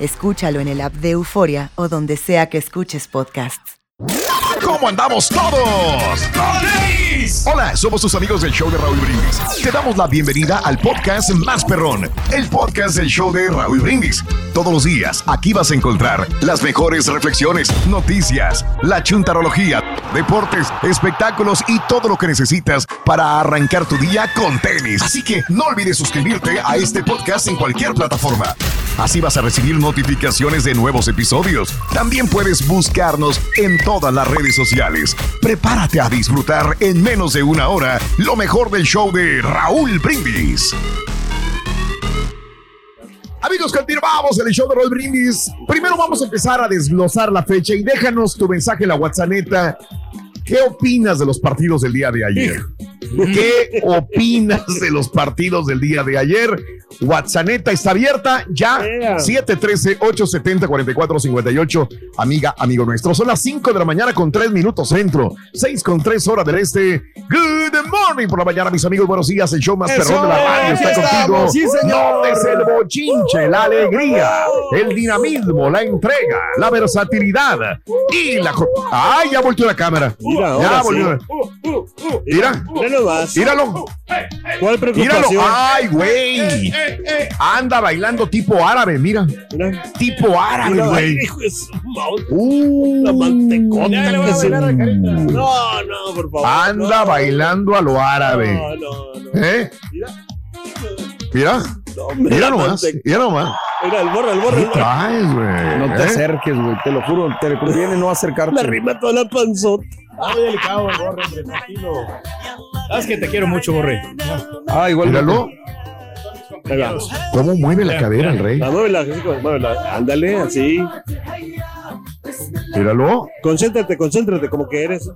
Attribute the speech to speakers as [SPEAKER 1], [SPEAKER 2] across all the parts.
[SPEAKER 1] Escúchalo en el app de Euforia o donde sea que escuches podcasts.
[SPEAKER 2] ¿Cómo andamos todos? Hola, somos tus amigos del show de Raúl Brindis. Te damos la bienvenida al podcast Más Perrón, el podcast del show de Raúl Brindis. Todos los días aquí vas a encontrar las mejores reflexiones, noticias, la chuntarología, deportes, espectáculos y todo lo que necesitas para arrancar tu día con tenis. Así que no olvides suscribirte a este podcast en cualquier plataforma. Así vas a recibir notificaciones de nuevos episodios. También puedes buscarnos en todas las redes sociales. Prepárate a disfrutar en menos de una hora lo mejor del show de Raúl Brindis. Amigos, continuamos en el show de Raúl Brindis. Primero vamos a empezar a desglosar la fecha y déjanos tu mensaje en la WhatsApp. ¿Qué opinas de los partidos del día de ayer? ¿Qué opinas de los partidos del día de ayer? WhatsApp está abierta ya. 713-870-4458. Amiga, amigo nuestro. Son las 5 de la mañana con 3 minutos centro. 6 con 3 horas del este. Good morning por la mañana, mis amigos. Buenos días. El show más perrón de la radio está contigo. Sí, señor. es el bochinche, la alegría, el dinamismo, la entrega, la versatilidad y la. ¡Ay! Ya volteó la cámara. Mira, ya volvió. Uh, uh, uh, Mira. Míralo.
[SPEAKER 3] ¿Cuál preocupación?
[SPEAKER 2] Míralo. Ay, güey. Anda bailando tipo árabe, mira. Tipo árabe, güey. Uh, la mantecota. No, no, por favor. Anda bailando a lo árabe. No, no, no. ¿Eh? Mira. Mira. mira nomás. Mira nomás.
[SPEAKER 3] Mira, el borre, el borre.
[SPEAKER 2] güey?
[SPEAKER 3] No te ¿Eh? acerques, güey. Te lo juro. Te conviene no acercarte.
[SPEAKER 4] Me arriba toda la panzota.
[SPEAKER 3] Ah, muy delicado el borre, hombre, tranquilo.
[SPEAKER 4] Sabes que te quiero mucho, borre.
[SPEAKER 2] Ah, igual. Míralo. ¿Cómo mueve la cadera el rey?
[SPEAKER 3] muévela, muévela. Ándale, así.
[SPEAKER 2] Míralo.
[SPEAKER 3] Concéntrate, concéntrate, como que eres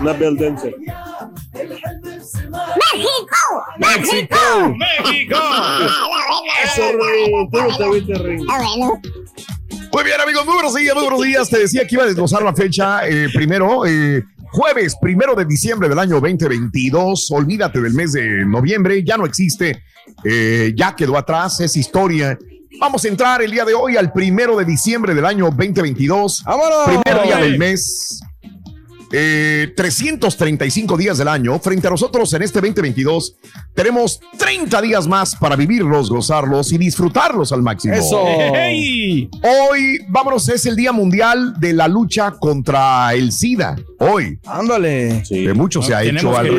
[SPEAKER 3] una bell dancer.
[SPEAKER 5] ¡México! ¡México! ¡México!
[SPEAKER 2] Eso, muy bien, amigos, muy buenos días, muy buenos días. Te decía que iba a desglosar la fecha eh, primero. Eh, jueves primero de diciembre del año 2022. Olvídate del mes de noviembre, ya no existe, eh, ya quedó atrás, es historia. Vamos a entrar el día de hoy al primero de diciembre del año 2022. ¡Vámonos! Primer día del mes. 335 eh, días del año. Frente a nosotros en este 2022 tenemos 30 días más para vivirlos, gozarlos y disfrutarlos al máximo.
[SPEAKER 3] Eso.
[SPEAKER 2] Hoy, vámonos, es el Día Mundial de la Lucha contra el SIDA. Hoy.
[SPEAKER 3] Ándale.
[SPEAKER 2] De mucho se ha hecho algo.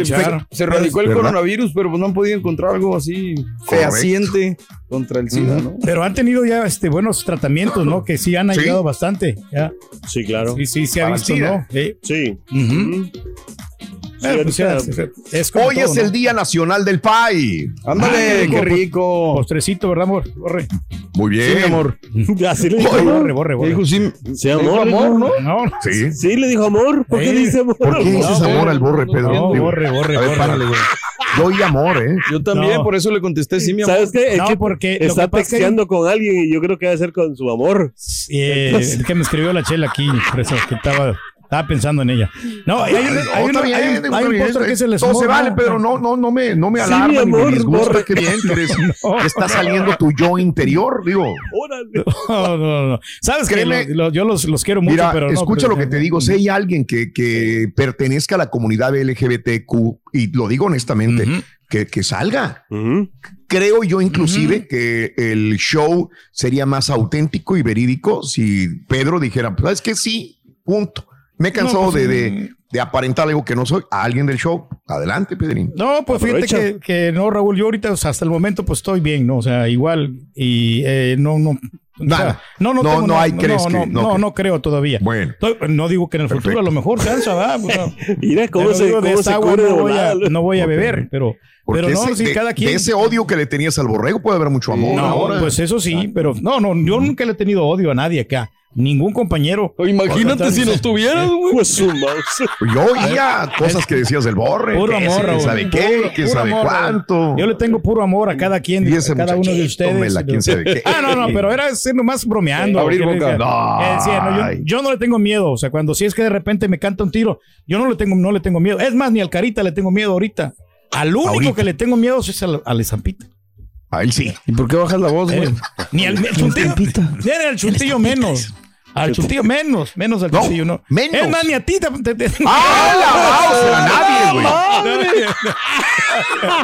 [SPEAKER 3] Se radicó el coronavirus, pero no han podido encontrar algo así fehaciente contra el SIDA, ¿no?
[SPEAKER 4] Pero han tenido ya este, buenos tratamientos, ¿no? Que sí han ayudado bastante. Ya.
[SPEAKER 3] Sí, claro.
[SPEAKER 4] Sí, sí, se ha visto, ¿no?
[SPEAKER 3] Sí.
[SPEAKER 2] Pues Hoy es el Día Nacional del Pay.
[SPEAKER 3] Ándale, qué rico.
[SPEAKER 4] Postrecito, ¿verdad, amor? Borre.
[SPEAKER 2] Muy bien.
[SPEAKER 3] Sí, amor.
[SPEAKER 4] Así le dijo borre, borre, borre.
[SPEAKER 3] Dijo, sí, sí amor, amor, ¿no? No.
[SPEAKER 2] Sí.
[SPEAKER 3] Sí, le dijo amor. ¿Por qué dice amor?
[SPEAKER 2] ¿Por qué dices amor al borre, Pedro?
[SPEAKER 4] No, borre, borre,
[SPEAKER 2] A ver, párale, güey. Yo y amor, ¿eh?
[SPEAKER 3] Yo también, por eso le contesté sí, mi amor.
[SPEAKER 6] ¿Sabes qué? Es
[SPEAKER 4] No,
[SPEAKER 6] que
[SPEAKER 4] porque
[SPEAKER 6] está
[SPEAKER 4] que
[SPEAKER 6] texteando con alguien y yo creo que debe ser con su amor.
[SPEAKER 4] Eh, el que me escribió la chela aquí, por eso que estaba, estaba pensando en ella. No, hay, un- hay, una- hay un-
[SPEAKER 2] bien,
[SPEAKER 4] hay un
[SPEAKER 2] bien,
[SPEAKER 4] postre que es el
[SPEAKER 2] Todo se vale, pero no, no, no me, no me
[SPEAKER 6] Sí,
[SPEAKER 2] alarma ni me disgusta. Qué bien, que eres-
[SPEAKER 4] No.
[SPEAKER 2] que está saliendo tu yo interior, digo.
[SPEAKER 6] Órale.
[SPEAKER 4] No, no, no. Sabes
[SPEAKER 2] Créeme.
[SPEAKER 4] que lo- lo- yo los, los quiero mucho,
[SPEAKER 2] Mira,
[SPEAKER 4] pero no.
[SPEAKER 2] escucha
[SPEAKER 4] pero-
[SPEAKER 2] lo que te digo. Si hay alguien que, que pertenezca a la comunidad LGBTQ, y lo digo honestamente, que, que salga. Creo yo inclusive que el show sería más auténtico y verídico si Pedro dijera, pues es que sí, punto. Me he cansado
[SPEAKER 4] No, pues,
[SPEAKER 2] de, de, de aparentar algo que no soy a alguien del show. Adelante, Pedrín.
[SPEAKER 4] No, pues fíjate
[SPEAKER 6] Aprovecha.
[SPEAKER 4] que, que no, Raúl, yo ahorita o sea, hasta el momento pues estoy bien, ¿no? O sea, igual y eh, no, no. o sea,
[SPEAKER 2] Nada.
[SPEAKER 4] no, no,
[SPEAKER 2] No,
[SPEAKER 4] tengo
[SPEAKER 2] no
[SPEAKER 4] nada-
[SPEAKER 2] hay, ¿crees
[SPEAKER 4] no,
[SPEAKER 2] que-
[SPEAKER 4] no,
[SPEAKER 2] no,
[SPEAKER 4] no, no creo todavía.
[SPEAKER 2] Bueno.
[SPEAKER 4] Estoy- no digo que en el futuro
[SPEAKER 2] Perfecto.
[SPEAKER 4] a lo mejor cansa, ¿verdad? O sea,
[SPEAKER 6] Mira cómo se, cómo se
[SPEAKER 4] agua
[SPEAKER 6] cubre de
[SPEAKER 4] no voy, a, no voy a beber, pero,
[SPEAKER 2] Porque
[SPEAKER 4] pero no,
[SPEAKER 2] ese-
[SPEAKER 4] sí,
[SPEAKER 2] de,
[SPEAKER 4] cada quien.
[SPEAKER 2] de ese odio que le tenías al borrego puede haber mucho amor.
[SPEAKER 4] no,
[SPEAKER 2] ahora.
[SPEAKER 4] pues eso sí, pero no, no, yo nunca le he tenido odio a nadie acá. Ningún compañero.
[SPEAKER 3] Imagínate si nos tuvieras, güey.
[SPEAKER 6] Pues.
[SPEAKER 2] Yo oía cosas que decías del borre.
[SPEAKER 4] Puro amor,
[SPEAKER 2] quién sabe qué, quién sabe
[SPEAKER 4] amor,
[SPEAKER 2] cuánto.
[SPEAKER 4] Yo le tengo puro amor a cada quien, a cada uno de ustedes.
[SPEAKER 2] quién sabe qué.
[SPEAKER 4] Ah, no, no, pero era ser nomás bromeando.
[SPEAKER 3] Abrir boca.
[SPEAKER 4] decía-
[SPEAKER 2] No.
[SPEAKER 4] que decía, no, yo, yo no le tengo miedo. O sea, cuando si es que de repente me canta un tiro, yo no le tengo, no le tengo miedo. Es más, ni al Carita le tengo miedo ahorita. Al único
[SPEAKER 2] Ahorita.
[SPEAKER 4] que le tengo miedo es al, al Estampita.
[SPEAKER 2] A él sí.
[SPEAKER 3] ¿Y por qué bajas la voz, güey?
[SPEAKER 4] Eh, Ni al el chuntillo. Ni al chuntillo menos. Al chuntillo menos. Menos al
[SPEAKER 2] No,
[SPEAKER 4] chuntillo, no.
[SPEAKER 2] menos.
[SPEAKER 4] Es más, ni a ti. te- te- te-
[SPEAKER 2] ¡Ah, la mouse! A nadie, güey.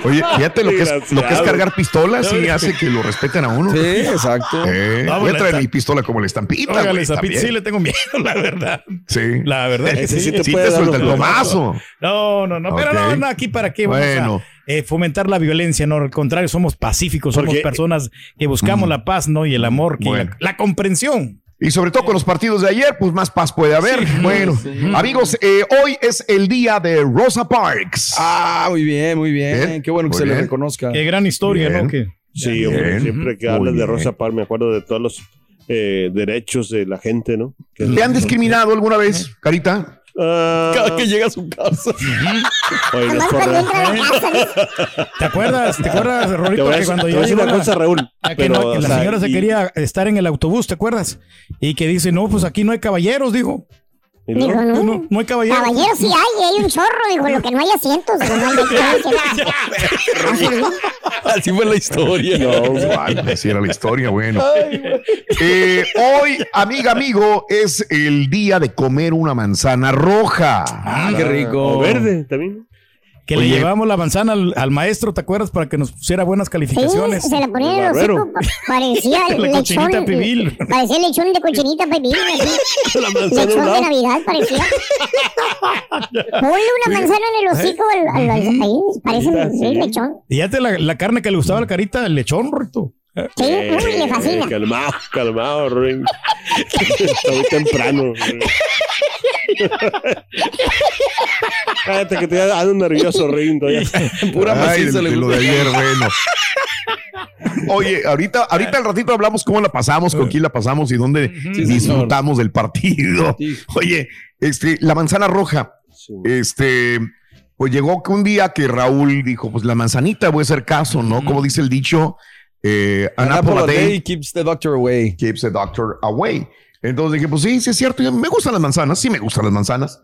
[SPEAKER 2] Oye, fíjate lo que es, lo que es cargar pistolas y hace que lo respeten a uno.
[SPEAKER 3] Sí, exacto.
[SPEAKER 2] Eh, voy a
[SPEAKER 4] la
[SPEAKER 2] traer mi pistola como la estampita. También.
[SPEAKER 4] sí le tengo miedo, la verdad.
[SPEAKER 2] Sí.
[SPEAKER 4] La verdad que
[SPEAKER 6] Ese
[SPEAKER 4] sí.
[SPEAKER 6] sí te
[SPEAKER 2] Sí te
[SPEAKER 6] dar
[SPEAKER 2] suelta el tomazo.
[SPEAKER 4] No, no, no, pero
[SPEAKER 2] Ok.
[SPEAKER 4] no, no, aquí para qué vamos
[SPEAKER 2] Bueno.
[SPEAKER 4] a eh, fomentar la violencia, no, al contrario, somos pacíficos, somos
[SPEAKER 6] Porque-
[SPEAKER 4] personas que buscamos la paz, ¿no? Y el amor, que
[SPEAKER 2] Bueno.
[SPEAKER 4] la, la comprensión.
[SPEAKER 2] Y sobre todo con los partidos de ayer, pues más paz puede haber. bueno, amigos, eh, hoy es el día de Rosa Parks.
[SPEAKER 3] Ah, muy bien, muy bien.
[SPEAKER 2] Bien,
[SPEAKER 3] Qué bueno que
[SPEAKER 2] muy
[SPEAKER 3] se le reconozca.
[SPEAKER 4] Qué gran historia,
[SPEAKER 2] Bien.
[SPEAKER 4] ¿no? Que,
[SPEAKER 6] Sí, hombre, siempre que hablas de. Rosa Parks me acuerdo de todos los eh, derechos de la gente, ¿no? Que-
[SPEAKER 2] ¿Te han discriminado alguna vez, Carita?
[SPEAKER 6] Ah,
[SPEAKER 3] Cada que llega a su casa.
[SPEAKER 6] oye, no es
[SPEAKER 7] Nomás
[SPEAKER 6] por-
[SPEAKER 7] cuando entra a la casa, ¿no?
[SPEAKER 4] ¿Te acuerdas? ¿Te acuerdas,
[SPEAKER 6] Te
[SPEAKER 4] Rorito,
[SPEAKER 6] voy a
[SPEAKER 4] que cuando
[SPEAKER 6] te
[SPEAKER 4] yo
[SPEAKER 6] voy a una cosa, Raúl.
[SPEAKER 4] Ah, que,
[SPEAKER 6] pero,
[SPEAKER 4] no, que la
[SPEAKER 6] sea,
[SPEAKER 4] señora se quería estar en el autobús, ¿te acuerdas? Y que dice, no, pues aquí no hay caballeros, dijo.
[SPEAKER 7] Dijo, no.
[SPEAKER 4] No, no hay caballeros.
[SPEAKER 7] Caballeros sí hay, hay un chorro, dijo, lo que no hay asientos. dijo, no hay asientos.
[SPEAKER 3] Así fue la historia.
[SPEAKER 2] Ay, así era la historia, bueno. Eh, hoy, amiga, amigo, es el día de comer una manzana roja.
[SPEAKER 3] Ah, qué rico.
[SPEAKER 6] O verde también.
[SPEAKER 4] Que
[SPEAKER 2] Oye.
[SPEAKER 4] le llevamos la manzana al, al maestro, ¿te acuerdas? Para que nos pusiera buenas
[SPEAKER 7] Sí,
[SPEAKER 4] calificaciones.
[SPEAKER 7] se la ponía en el hocico, pa- parecía el
[SPEAKER 4] La cochinita
[SPEAKER 7] lechón.
[SPEAKER 4] pibil.
[SPEAKER 7] Parecía el lechón de cochinita pibil, así.
[SPEAKER 6] La manzana a un
[SPEAKER 7] Lechón de. Navidad parecía. Ponle una manzana en el hocico al, al, al- ahí, parece un sí, lechón.
[SPEAKER 4] Y ya te la, la carne que le gustaba a la carita, el lechón, Rorito.
[SPEAKER 7] Sí, uy, le fascina.
[SPEAKER 6] Eh, calmado, calmado, Ring. Está muy temprano. Cállate que te da un nervioso, todavía.
[SPEAKER 3] Pura
[SPEAKER 2] Ay,
[SPEAKER 3] maciza
[SPEAKER 2] de,
[SPEAKER 3] le
[SPEAKER 2] de lo
[SPEAKER 3] gusta.
[SPEAKER 2] de ayer, bueno. Oye, ahorita, ahorita al ratito hablamos cómo la pasamos, con quién la pasamos y dónde
[SPEAKER 3] Sí,
[SPEAKER 2] disfrutamos del partido. Oye, este, la manzana roja,
[SPEAKER 6] Sí.
[SPEAKER 2] este, pues llegó que un día que Raúl dijo, pues la manzanita voy a hacer caso, ¿no? Como dice el dicho, eh, an
[SPEAKER 3] An
[SPEAKER 2] apple
[SPEAKER 3] apple
[SPEAKER 2] a
[SPEAKER 3] a
[SPEAKER 2] day
[SPEAKER 3] day keeps the doctor away.
[SPEAKER 2] keeps the doctor away. Entonces dije, pues sí, sí es cierto, me gustan las manzanas, sí me gustan las manzanas.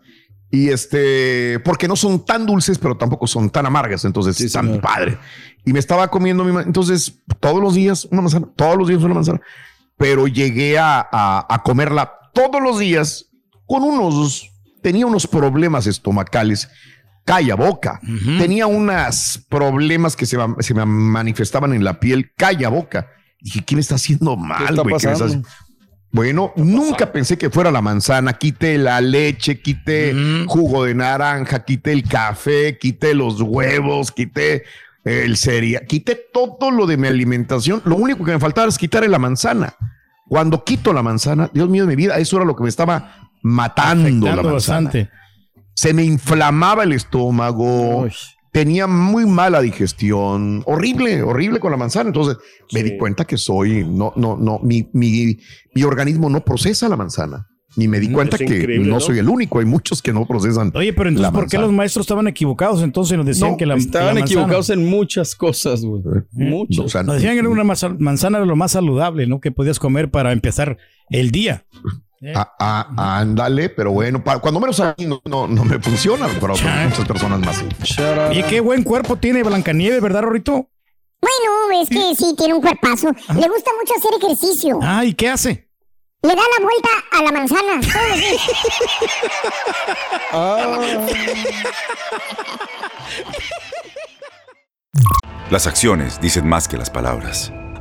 [SPEAKER 2] Y este, porque no son tan dulces, pero tampoco son tan amargas, entonces
[SPEAKER 3] Sí, señor.
[SPEAKER 2] padre. Y me estaba comiendo mi entonces todos los días una manzana, todos los días una manzana, pero llegué a, a- a comerla todos los días con unos, tenía unos problemas estomacales, calla boca, tenía unos problemas que se, se me manifestaban en la piel, calla boca. Dije, ¿qué me está haciendo mal, güey? ¿Qué me está? Bueno, nunca pensé que fuera la manzana. Quité la leche, quité jugo de naranja, quité el café, quité los huevos, quité el cereal, quité todo lo de mi alimentación. Lo único que me faltaba es quitarle la manzana. Cuando quito la manzana, Dios mío de mi vida, eso era lo que me estaba matando la manzana.
[SPEAKER 4] bastante.
[SPEAKER 2] Se me inflamaba el estómago.
[SPEAKER 3] Uy.
[SPEAKER 2] Tenía muy mala digestión, horrible, horrible con la manzana. Entonces me
[SPEAKER 6] Sí.
[SPEAKER 2] di cuenta que soy, no, no, no, mi, mi, mi organismo no procesa la manzana. Y me di cuenta que no, soy el único, hay muchos que no procesan.
[SPEAKER 4] Oye, pero entonces, ¿por qué los maestros estaban equivocados? Entonces nos decían que la
[SPEAKER 3] Estaban equivocados en muchas cosas, güey.
[SPEAKER 4] ¿Eh? Muchos. nos decían que una manzana era lo más saludable, ¿no? Que podías comer para empezar el día.
[SPEAKER 2] Ah, ah, ándale, pero bueno, cuando menos a mí no, no, me funciona, pero muchas personas más.
[SPEAKER 4] Y qué buen cuerpo tiene Blancanieves, ¿verdad, Rorito?
[SPEAKER 7] Bueno, es que sí, tiene un cuerpazo. Le gusta mucho hacer ejercicio.
[SPEAKER 4] Ah, ¿y qué hace?
[SPEAKER 7] Le da la vuelta a la manzana.
[SPEAKER 8] Las acciones dicen más que las palabras.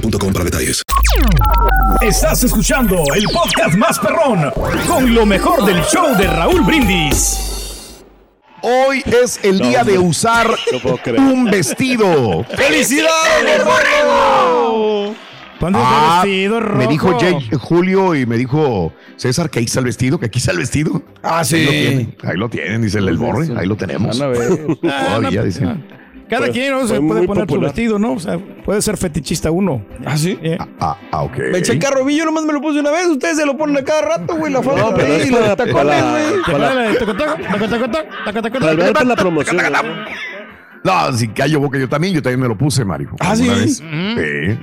[SPEAKER 9] para detalles.
[SPEAKER 10] Estás escuchando el podcast más perrón con lo mejor del show de Raúl Brindis.
[SPEAKER 2] Hoy es el día de usar un vestido.
[SPEAKER 3] ¡Felicidades,
[SPEAKER 2] ah, vestido rojo? Me dijo Julio y me dijo César que ahí está el vestido, que aquí está el vestido.
[SPEAKER 3] Ah, sí.
[SPEAKER 2] Ahí lo tienen, dice el, borre, ahí lo tenemos. a ver.
[SPEAKER 4] Todavía, dice. Cada quien ¿no? se puede poner su vestido, ¿no? O sea, puede ser fetichista uno.
[SPEAKER 3] ¿Ah, sí?
[SPEAKER 2] Eh. Ah, ah, ok.
[SPEAKER 3] Me eché el carro, yo nomás me lo puse una vez. Ustedes se lo ponen a cada rato, güey. La falda no, pero es para, tacones, güey.
[SPEAKER 6] Para la promoción.
[SPEAKER 2] No, si callo boca yo también, yo también me lo puse, Mario.
[SPEAKER 3] Ah, sí. Sí.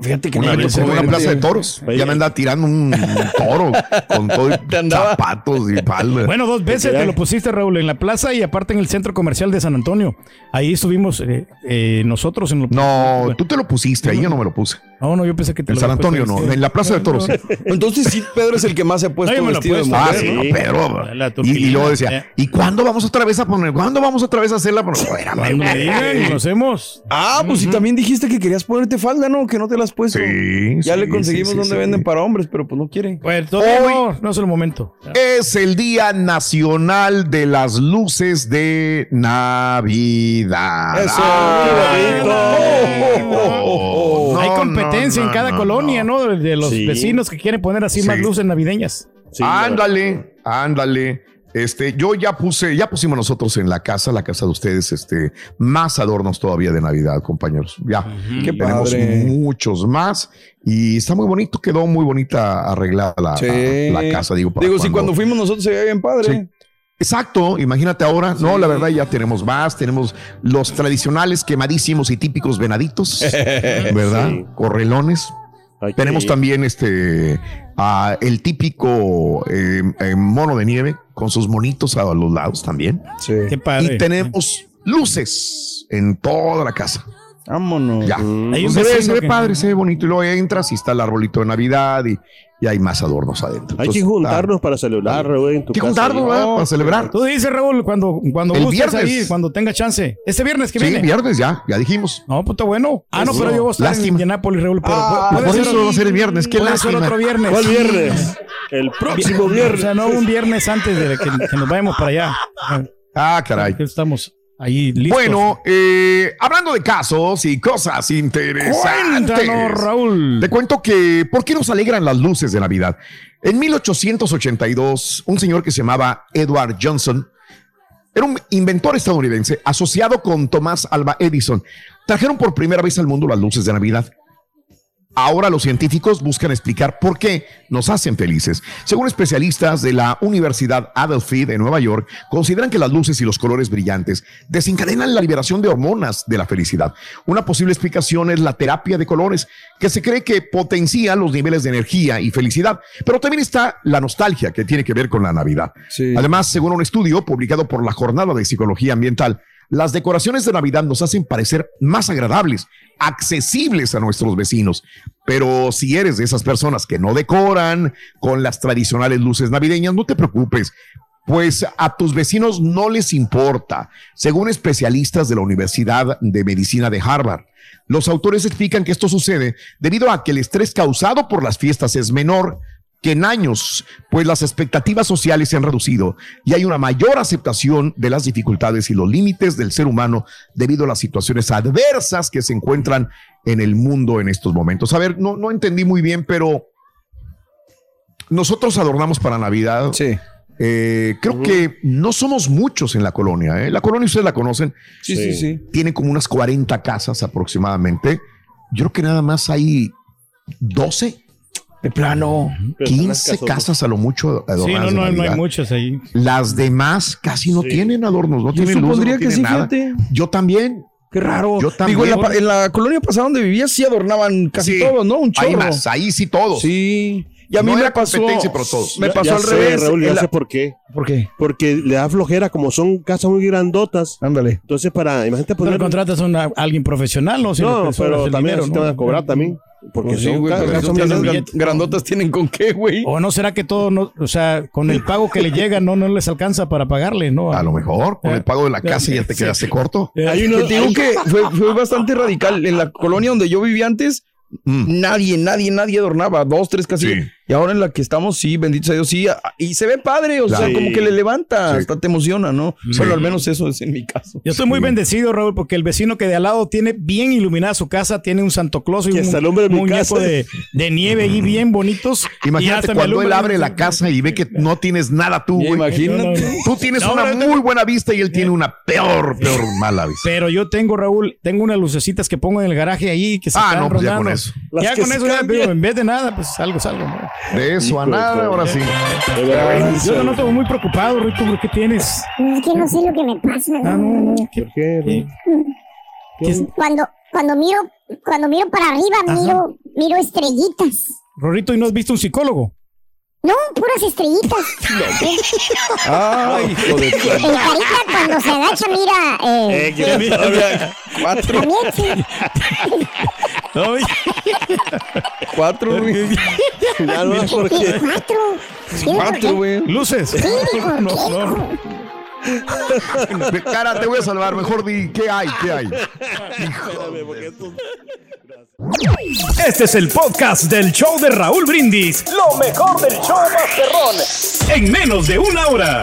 [SPEAKER 2] Fíjate que una vez en una plaza de toros. Ya me andaba tirando un toro con todo zapatos y palmas.
[SPEAKER 4] Bueno, dos veces te lo pusiste, Raúl, en la plaza y aparte en el centro comercial de San Antonio. Ahí estuvimos eh, eh, nosotros en
[SPEAKER 2] No, tú te lo pusiste, ahí yo no me lo puse.
[SPEAKER 4] No, no, yo pensé que te
[SPEAKER 2] En San Antonio no, en la plaza de toros.
[SPEAKER 3] Entonces sí, Pedro es el que más se ha puesto no, vestido de
[SPEAKER 2] Ah, sí, Pedro. Y, luego decía, ¿y cuándo vamos otra vez a poner? ¿Cuándo vamos otra vez a hacerla?
[SPEAKER 4] Cuando me digan, lo hacemos.
[SPEAKER 3] Ah, pues sí, también dijiste que querías ponerte falda, ¿no? Que no te las puesto. Sí. Ya le conseguimos donde venden para hombres, pero pues no quiere.
[SPEAKER 4] Pues Hoy no, es el momento.
[SPEAKER 2] Es el Día Nacional de las Luces de Navidad.
[SPEAKER 3] Eso,
[SPEAKER 4] Hay competencia en cada colonia, ¿no? De los vecinos que quieren poner así más luces navideñas.
[SPEAKER 2] ándale, ándale. Este, yo ya puse, ya pusimos nosotros en la casa, la casa de ustedes, este, más adornos todavía de Navidad, compañeros. Ya, que tenemos muchos más y está muy bonito, quedó muy bonita arreglada la, casa, digo.
[SPEAKER 3] digo, si cuando fuimos nosotros se veía bien padre.
[SPEAKER 2] Exacto, imagínate ahora, no, la verdad ya tenemos más, tenemos los tradicionales quemadísimos y típicos venaditos, ¿verdad? Correlones, tenemos también este el típico eh, eh, mono de nieve con sus monitos a los lados también.
[SPEAKER 3] Sí.
[SPEAKER 2] Y tenemos luces en toda la casa.
[SPEAKER 3] Vámonos.
[SPEAKER 2] Ya. se, ve, padre, se ve bonito. Y luego entras y está el arbolito de Navidad y, y hay más adornos adentro.
[SPEAKER 6] Hay que juntarnos para celebrar, Raúl. Hay
[SPEAKER 2] que juntarnos para celebrar.
[SPEAKER 4] Tú dices, Raúl, cuando, cuando
[SPEAKER 2] el viernes.
[SPEAKER 4] Ahí, cuando tenga chance. Este viernes que viene.
[SPEAKER 2] Sí, viernes ya, ya dijimos.
[SPEAKER 4] No, puta bueno. Ah, no, pero yo voy a estar Lástima. en Indianápolis, Raúl. Pero
[SPEAKER 2] ah, por eso va a ser el viernes. Qué lástima.
[SPEAKER 4] otro viernes.
[SPEAKER 6] ¿Cuál viernes? El próximo viernes. O
[SPEAKER 4] sea, no un viernes antes de que, que nos vayamos para allá.
[SPEAKER 2] Ah, caray.
[SPEAKER 4] Estamos. Ahí listo.
[SPEAKER 2] Bueno, eh, hablando de casos y cosas interesantes.
[SPEAKER 4] Cuéntanos, Raúl.
[SPEAKER 2] Te cuento que, ¿por qué nos alegran las luces de Navidad? En 1882, un señor que se llamaba Edward Johnson era un inventor estadounidense asociado con Thomas Alba Edison. Trajeron por primera vez al mundo las luces de Navidad. Ahora los científicos buscan explicar por qué nos hacen felices. Según especialistas de la Universidad Adelphi de Nueva York, consideran que las luces y los colores brillantes desencadenan la liberación de hormonas de la felicidad. Una posible explicación es la terapia de colores, que se cree que potencia los niveles de energía y felicidad, pero también está la nostalgia que tiene que ver con la Navidad. Además, según un estudio publicado por la Jornada de Psicología Ambiental, las decoraciones de Navidad nos hacen parecer más agradables, accesibles a nuestros vecinos. Pero si eres de esas personas que no decoran con las tradicionales luces navideñas, no te preocupes, pues a tus vecinos no les importa, según especialistas de la Universidad de Medicina de Harvard. Los autores explican que esto sucede debido a que el estrés causado por las fiestas es menor, que en años, pues las expectativas sociales se han reducido y hay una mayor aceptación de las dificultades y los límites del ser humano debido a las situaciones adversas que se encuentran en el mundo en estos momentos. A ver, no, no entendí muy bien, pero nosotros adornamos para Navidad.
[SPEAKER 3] Sí.
[SPEAKER 2] Eh, creo que no somos muchos en la colonia. ¿eh? La colonia ustedes la conocen.
[SPEAKER 3] Sí, sí, sí.
[SPEAKER 2] Tiene como unas 40 casas aproximadamente. Yo creo que nada más hay 12
[SPEAKER 3] de plano.
[SPEAKER 2] 15 casas a lo mucho adornadas.
[SPEAKER 4] Sí, no, no, no hay muchas ahí.
[SPEAKER 2] Las demás casi no tienen adornos, no
[SPEAKER 3] Yo
[SPEAKER 2] tienen luz, no
[SPEAKER 3] que
[SPEAKER 2] tienen
[SPEAKER 3] sí,
[SPEAKER 2] nada.
[SPEAKER 3] fíjate.
[SPEAKER 2] Yo también.
[SPEAKER 3] Qué raro.
[SPEAKER 2] Yo también.
[SPEAKER 3] Digo, en la, pa- en la colonia pasada donde vivía sí adornaban casi
[SPEAKER 2] Sí,
[SPEAKER 3] todos, ¿no? Un chorro.
[SPEAKER 2] Más, ahí sí todos.
[SPEAKER 3] Sí. Y a mí
[SPEAKER 2] No
[SPEAKER 3] me
[SPEAKER 2] era
[SPEAKER 3] pasó.
[SPEAKER 2] competencia, pero todos.
[SPEAKER 3] Me pasó
[SPEAKER 6] ya
[SPEAKER 3] al
[SPEAKER 6] sé,
[SPEAKER 3] revés.
[SPEAKER 6] Raúl, ya
[SPEAKER 3] En la-
[SPEAKER 6] sé por qué.
[SPEAKER 3] ¿Por qué?
[SPEAKER 6] Porque le da flojera, como son casas muy grandotas.
[SPEAKER 3] Ándale.
[SPEAKER 6] Entonces, para, imagínate
[SPEAKER 4] Pero
[SPEAKER 6] poner.
[SPEAKER 4] contratas a alguien profesional, ¿no? Si
[SPEAKER 6] no, pero también
[SPEAKER 4] dinero, ¿no?
[SPEAKER 6] te van a cobrar también. Porque
[SPEAKER 3] Pues sí,
[SPEAKER 6] son
[SPEAKER 3] güey, pero
[SPEAKER 6] son
[SPEAKER 3] gran- grandotas tienen con qué, güey.
[SPEAKER 4] ¿O no será que todo, no, o sea, con el pago que le llega no, no les alcanza para pagarle, ¿no?
[SPEAKER 2] A lo mejor, con
[SPEAKER 4] Eh,
[SPEAKER 2] el pago de la casa ya te
[SPEAKER 4] sí.
[SPEAKER 2] quedaste corto.
[SPEAKER 3] Hay uno, te digo que fue, fue bastante radical. En la colonia donde yo vivía antes,
[SPEAKER 2] Mm.
[SPEAKER 3] nadie, nadie, nadie adornaba. Dos, tres casi.
[SPEAKER 2] Sí.
[SPEAKER 3] Y ahora en la que estamos, sí, bendito sea Dios, sí. Y se ve padre, o sea, como que le levanta,
[SPEAKER 2] Sí.
[SPEAKER 3] hasta te emociona, ¿no? Bueno, al menos eso es en mi caso.
[SPEAKER 4] Yo estoy muy bendecido, Raúl, porque el vecino que de al lado tiene bien iluminada su casa, tiene un Santo Claus y
[SPEAKER 6] Que
[SPEAKER 4] un
[SPEAKER 6] mi
[SPEAKER 4] muñeco de, de nieve ahí bien bonitos.
[SPEAKER 2] Imagínate cuando él abre la casa y ve que no tienes nada tú, güey.
[SPEAKER 3] imagínate.
[SPEAKER 2] Tú tienes
[SPEAKER 4] No,
[SPEAKER 2] una muy buena vista y él tiene una peor, peor mala vista.
[SPEAKER 4] Pero yo tengo, Raúl, tengo unas lucecitas que pongo en el garaje ahí que se
[SPEAKER 2] Ah,
[SPEAKER 4] están
[SPEAKER 2] no, pues ya con eso.
[SPEAKER 6] Las
[SPEAKER 4] Ya con eso, ya, en vez de nada, pues algo es algo. ¿no?
[SPEAKER 2] De eso a nada, ahora sí.
[SPEAKER 4] Yo te noto muy preocupado, Rito, ¿por qué tienes?
[SPEAKER 7] Es que no sé lo que me pasa.
[SPEAKER 4] Ah, no, no. ¿qué-
[SPEAKER 6] ¿Por qué?
[SPEAKER 4] qué- qué-
[SPEAKER 7] Cuando, cuando miro, cuando miro para arriba,
[SPEAKER 4] Ajá.
[SPEAKER 7] miro, miro estrellitas.
[SPEAKER 4] Rorrito, ¿y no has visto un psicólogo?
[SPEAKER 7] No, puras estrellitas.
[SPEAKER 3] Ay, hijo de
[SPEAKER 7] El carita cuando se agacha mira, eh,
[SPEAKER 6] Eh,
[SPEAKER 3] cuatro,
[SPEAKER 7] también sí.
[SPEAKER 4] Ay,
[SPEAKER 3] cuatro, güey.
[SPEAKER 6] Ya no,
[SPEAKER 7] Y
[SPEAKER 6] porque.
[SPEAKER 7] cuatro. ¿Sí, por
[SPEAKER 3] Cuatro, güey.
[SPEAKER 4] Luces.
[SPEAKER 7] Sí, ¿por
[SPEAKER 4] No, no.
[SPEAKER 2] Cara, te voy a salvar. Mejor di, ¿qué hay? ¿Qué hay?
[SPEAKER 6] Espérame, porque esto-
[SPEAKER 10] Este es el podcast del show de Raúl Brindis. Lo mejor del show Masterrón. En menos de una hora.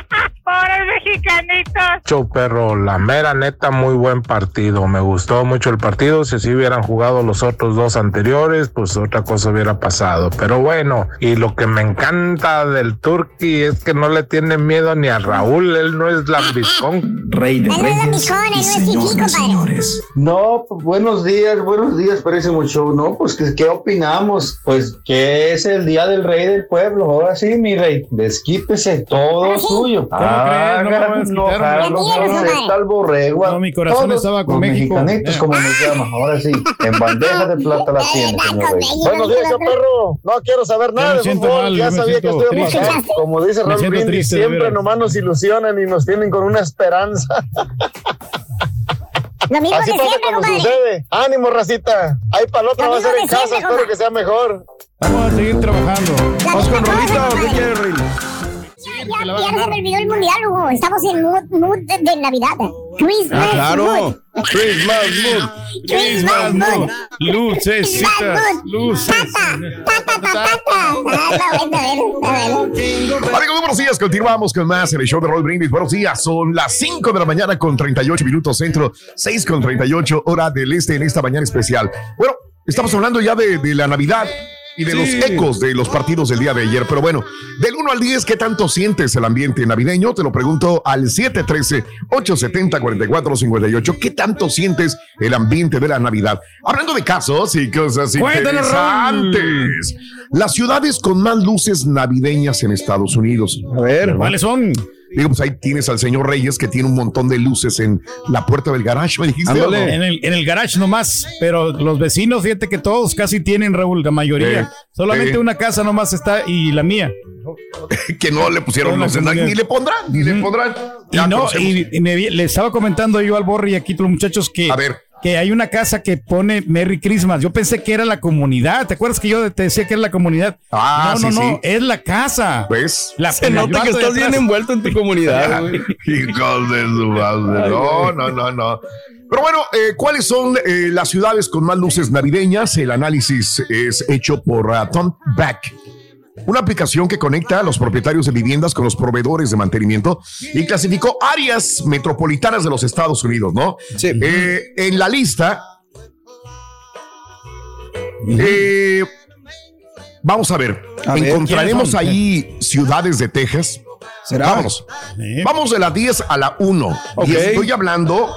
[SPEAKER 5] Pobres mexicanitos.
[SPEAKER 11] Show perro, la mera neta, muy buen partido. Me gustó mucho el partido. Si así hubieran jugado los otros dos anteriores, pues otra cosa hubiera pasado. Pero bueno, y lo que me encanta del Turqui es que no le tiene miedo ni a Raúl. Él no es lambiscón.
[SPEAKER 12] Rey de
[SPEAKER 7] Él no es
[SPEAKER 12] reyes
[SPEAKER 7] lambiscón, él no es compadre.
[SPEAKER 12] señores.
[SPEAKER 13] No, pues, buenos días, buenos días, parece mucho, ¿no? Pues, ¿qué, qué opinamos? Pues que es el día del rey del pueblo, ahora sí, mi rey, desquítese, todo
[SPEAKER 7] sí.
[SPEAKER 13] suyo.
[SPEAKER 4] No me voy a
[SPEAKER 13] no,
[SPEAKER 7] hombre.
[SPEAKER 13] no, está el borrego.
[SPEAKER 4] No, mi corazón
[SPEAKER 13] Todos
[SPEAKER 4] estaba con
[SPEAKER 13] los
[SPEAKER 4] México.
[SPEAKER 13] mexicanitos,
[SPEAKER 4] Eh.
[SPEAKER 13] como nos llama, ahora sí, en bandeja de plata la tiene, señor rey.
[SPEAKER 7] Buenos días,
[SPEAKER 13] perro, no quiero saber
[SPEAKER 4] nada de fútbol, ya sabía que esto iba a pasar.
[SPEAKER 13] Como dice
[SPEAKER 4] triste, de veras.
[SPEAKER 13] nomás nos ilusionan y nos tienen con una esperanza.
[SPEAKER 7] Lo mismo
[SPEAKER 12] Así
[SPEAKER 7] de
[SPEAKER 12] pasa
[SPEAKER 7] siempre,
[SPEAKER 12] cuando
[SPEAKER 7] compadre.
[SPEAKER 12] sucede. Ánimo, racita. Ahí para la otra va a ser en casa.
[SPEAKER 7] siempre,
[SPEAKER 12] Espero
[SPEAKER 7] compa.
[SPEAKER 12] que sea mejor.
[SPEAKER 4] Vamos a seguir trabajando.
[SPEAKER 3] ¿Vamos con rolita o qué quieres, Rey?
[SPEAKER 7] Ya, ya se me olvidó el mundial, Hugo. Estamos en mood, mood de, de Navidad. Christmas
[SPEAKER 3] Ah, claro.
[SPEAKER 7] mood.
[SPEAKER 3] Christmas mood.
[SPEAKER 7] Christmas mood.
[SPEAKER 4] Lucecitas, luces.
[SPEAKER 2] Amigos, buenos días. Continuamos con más en el show de Roll Brindis. Buenos días. Son las 5 de la mañana con 38 minutos centro, 6 con 38 hora del este en esta mañana especial. Bueno, estamos hablando ya de, de la Navidad y de
[SPEAKER 3] Sí.
[SPEAKER 2] los ecos de los partidos del día de ayer. Pero bueno, del 1 al 10, ¿qué tanto sientes el ambiente navideño? Te lo pregunto al 713-870-4458. ¿Qué tanto sientes el ambiente de la Navidad? Hablando de casos y cosas
[SPEAKER 4] Cuéntanos,
[SPEAKER 2] interesantes. Las ciudades con más luces navideñas en Estados Unidos.
[SPEAKER 3] A ver.
[SPEAKER 4] ¿Cuáles son?
[SPEAKER 2] Digo, pues ahí tienes al señor Reyes que tiene un montón de luces en la puerta del garage, me dijiste. ¿o no?
[SPEAKER 4] En el, en el garage nomás, pero los vecinos, fíjate que todos casi tienen, Raúl, la mayoría.
[SPEAKER 2] Sí,
[SPEAKER 4] Solamente
[SPEAKER 2] sí.
[SPEAKER 4] una casa nomás está y la mía.
[SPEAKER 2] que no le pusieron
[SPEAKER 4] la
[SPEAKER 2] luces, ni le pondrán, ni le pondrán.
[SPEAKER 4] Y no,
[SPEAKER 2] conocemos.
[SPEAKER 4] y, y me le estaba comentando yo al Borri y aquí los muchachos que,
[SPEAKER 2] A ver.
[SPEAKER 4] Que hay una casa que pone Merry Christmas. Yo pensé que era la comunidad. ¿Te acuerdas que yo te decía que era la comunidad?
[SPEAKER 2] Ah,
[SPEAKER 4] no, no,
[SPEAKER 2] sí,
[SPEAKER 4] no,
[SPEAKER 2] sí.
[SPEAKER 4] es la casa.
[SPEAKER 2] ¿Ves?
[SPEAKER 4] La,
[SPEAKER 3] Se nota que estás bien envuelto en tu comunidad, güey.
[SPEAKER 2] Hijos de su madre. No, no, no, no. Pero bueno, eh, ¿cuáles son eh, las ciudades con más luces navideñas? El análisis es hecho por uh, Tom Back. Una aplicación que conecta a los propietarios de viviendas con los proveedores de mantenimiento y clasificó áreas metropolitanas de los Estados Unidos, ¿no?
[SPEAKER 3] Sí.
[SPEAKER 2] Eh, en la lista, eh, vamos a ver,
[SPEAKER 3] A
[SPEAKER 2] encontraremos ahí ciudades de Texas.
[SPEAKER 3] ¿Será?
[SPEAKER 2] Vámonos.
[SPEAKER 4] Sí.
[SPEAKER 2] Vamos de la 10 a la 1.
[SPEAKER 3] Ok.
[SPEAKER 2] Y estoy hablando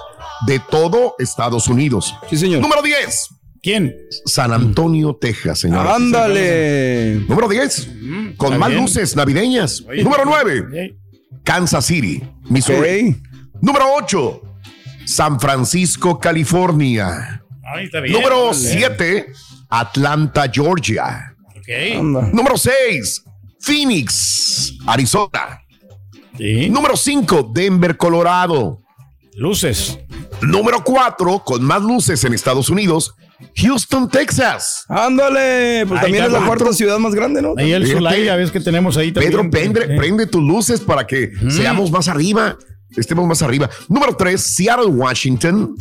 [SPEAKER 2] de todo Estados Unidos.
[SPEAKER 3] Sí, señor.
[SPEAKER 2] Número 10.
[SPEAKER 4] ¿Quién?
[SPEAKER 2] San Antonio, Texas, señor.
[SPEAKER 3] Ándale.
[SPEAKER 2] Número 10. Con más
[SPEAKER 4] bien.
[SPEAKER 2] luces navideñas.
[SPEAKER 4] Oye,
[SPEAKER 2] Número
[SPEAKER 4] sí.
[SPEAKER 2] 9.
[SPEAKER 4] Sí.
[SPEAKER 2] Kansas City, Missouri. Número 8. San Francisco, California.
[SPEAKER 4] Ay, está bien.
[SPEAKER 2] Número
[SPEAKER 4] Vale.
[SPEAKER 2] 7. Atlanta, Georgia.
[SPEAKER 4] Ok.
[SPEAKER 3] Anda.
[SPEAKER 2] Número 6. Phoenix, Arizona.
[SPEAKER 4] Sí.
[SPEAKER 2] Número 5. Denver, Colorado.
[SPEAKER 4] Luces.
[SPEAKER 2] Número 4, con más luces en Estados Unidos, Houston, Texas.
[SPEAKER 3] Ándale. Pues
[SPEAKER 4] Ahí
[SPEAKER 3] también es la
[SPEAKER 4] cuatro.
[SPEAKER 3] cuarta ciudad más grande, ¿no?
[SPEAKER 4] Ahí el. Zulay, ya ves que tenemos ahí también.
[SPEAKER 2] Pedro, prende,
[SPEAKER 4] Eh,
[SPEAKER 2] prende tus luces para que seamos más arriba, estemos más arriba. Número 3, Seattle, Washington.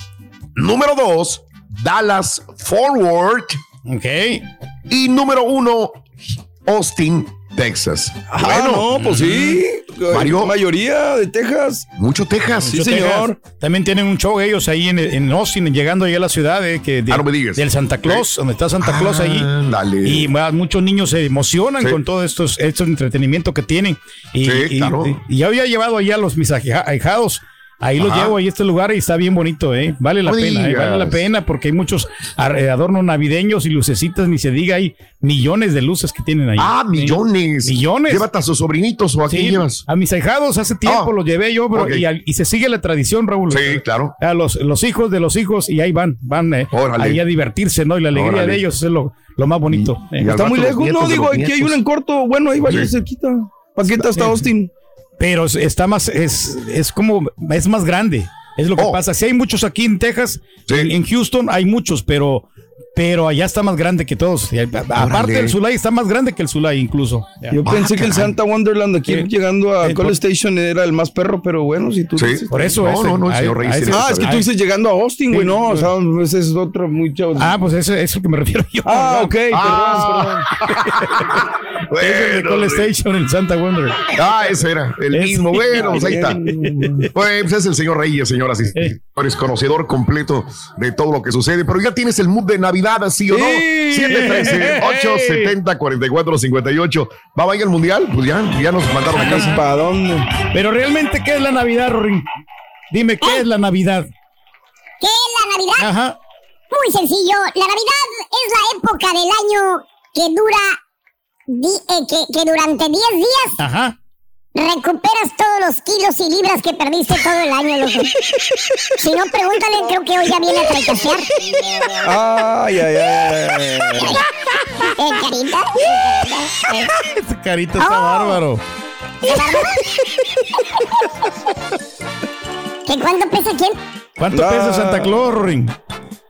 [SPEAKER 2] Número 2, Dallas, Forward.
[SPEAKER 4] Ok.
[SPEAKER 2] Y número 1, Austin, Texas.
[SPEAKER 3] Ah,
[SPEAKER 2] bueno,
[SPEAKER 3] no, pues sí.
[SPEAKER 2] Mario.
[SPEAKER 3] La mayoría de Texas.
[SPEAKER 2] mucho Texas.
[SPEAKER 3] Sí, señor.
[SPEAKER 4] Texas, También tienen un show ellos ahí en, en Austin, llegando ahí a la ciudad, eh, que de-
[SPEAKER 2] Ah, no me digas.
[SPEAKER 4] del Santa Claus, donde está Santa Claus ahí.
[SPEAKER 2] Ándale.
[SPEAKER 4] Y muchos niños se emocionan
[SPEAKER 2] Sí.
[SPEAKER 4] con todo estos, estos entretenimiento que tienen. Y,
[SPEAKER 2] Sí,
[SPEAKER 4] y-
[SPEAKER 2] claro.
[SPEAKER 4] y- y yo había llevado allá a los mis ahijados. Ahí
[SPEAKER 2] Ajá.
[SPEAKER 4] llevo ahí este lugar y está bien bonito, ¿eh? Vale la pena, eh, vale la pena porque hay muchos eh, adornos navideños y lucecitas, ni se diga, hay millones de luces que tienen ahí.
[SPEAKER 2] Ah, millones.
[SPEAKER 4] Millones.
[SPEAKER 2] Llévate a sus sobrinitos o a quién
[SPEAKER 4] Sí,
[SPEAKER 2] llevas.
[SPEAKER 4] a mis ahijados hace tiempo
[SPEAKER 2] Ah,
[SPEAKER 4] los llevé yo, bro, y, al- y se sigue la tradición, Raúl.
[SPEAKER 2] Sí, claro.
[SPEAKER 4] A los, los hijos de los hijos y ahí van, van eh,
[SPEAKER 2] Órale.
[SPEAKER 4] ahí a divertirse, ¿no? Y la alegría
[SPEAKER 2] Órale.
[SPEAKER 4] de ellos es lo, lo más bonito.
[SPEAKER 2] Y-
[SPEAKER 4] eh.
[SPEAKER 2] y al
[SPEAKER 3] Está muy lejos.
[SPEAKER 2] nietos
[SPEAKER 3] No, digo, aquí hay uno en corto. Bueno, ahí vaya
[SPEAKER 2] Sí.
[SPEAKER 3] cerquita. Paquita hasta Austin.
[SPEAKER 4] Pero es- está más, es, es como, es más grande. Es lo que
[SPEAKER 2] Oh.
[SPEAKER 4] pasa. Si hay muchos aquí en Texas,
[SPEAKER 2] Sí.
[SPEAKER 4] en, en Houston hay muchos, pero, pero allá está más grande que todos. Aparte del Zulay, está más grande que el Zulay incluso.
[SPEAKER 3] Yo pensé que el
[SPEAKER 2] caray.
[SPEAKER 3] Santa Wonderland aquí
[SPEAKER 4] Sí.
[SPEAKER 3] llegando a
[SPEAKER 4] por-
[SPEAKER 3] Station era el más perro, pero bueno, si tú
[SPEAKER 2] Sí.
[SPEAKER 3] dices.
[SPEAKER 4] Por eso
[SPEAKER 2] No,
[SPEAKER 4] ese-
[SPEAKER 2] no, no, el
[SPEAKER 4] a-
[SPEAKER 2] señor Reyes
[SPEAKER 3] Ah, es que tú dices llegando a Austin, güey,
[SPEAKER 4] Sí,
[SPEAKER 3] no, o sea, ese es otro muy chavo.
[SPEAKER 4] Ah, pues ese es lo que me refiero yo.
[SPEAKER 3] Ah,
[SPEAKER 4] ¿no?
[SPEAKER 3] ok,
[SPEAKER 2] Ah.
[SPEAKER 4] Ese es el de
[SPEAKER 2] sí.
[SPEAKER 4] Station, el Santa Wonder.
[SPEAKER 2] Ah, ese era, el mismo. Bueno, pues ahí está. Pues es el señor Reyes, señoras y señores, conocedor completo de todo lo que sucede. Pero ya tienes el mood de Navidad, ¿sí o no?
[SPEAKER 3] Sí.
[SPEAKER 2] 713-870-4458. ¿Va a vaya al mundial? Pues ya, ya nos mandaron a casa.
[SPEAKER 3] ¿Para dónde?
[SPEAKER 4] Pero realmente, ¿qué es la Navidad, Rorín? Dime, ¿qué es la Navidad?
[SPEAKER 7] ¿Qué es la Navidad?
[SPEAKER 4] Ajá.
[SPEAKER 7] Muy sencillo. La Navidad es la época del año que dura, di- eh, que, que durante 10 días
[SPEAKER 4] Ajá.
[SPEAKER 7] Recuperas todos los kilos y libras que perdiste todo el año, loco. Si no, pregúntale, creo que hoy ya viene a tracasear.
[SPEAKER 3] Ay, ay, ay.
[SPEAKER 7] Eh, carita. Eh,
[SPEAKER 4] Ese carita está
[SPEAKER 7] Oh.
[SPEAKER 4] bárbaro.
[SPEAKER 7] ¿Qué cuánto pesa quién?
[SPEAKER 4] ¿Cuánto pesa Santa Claus, Rorín?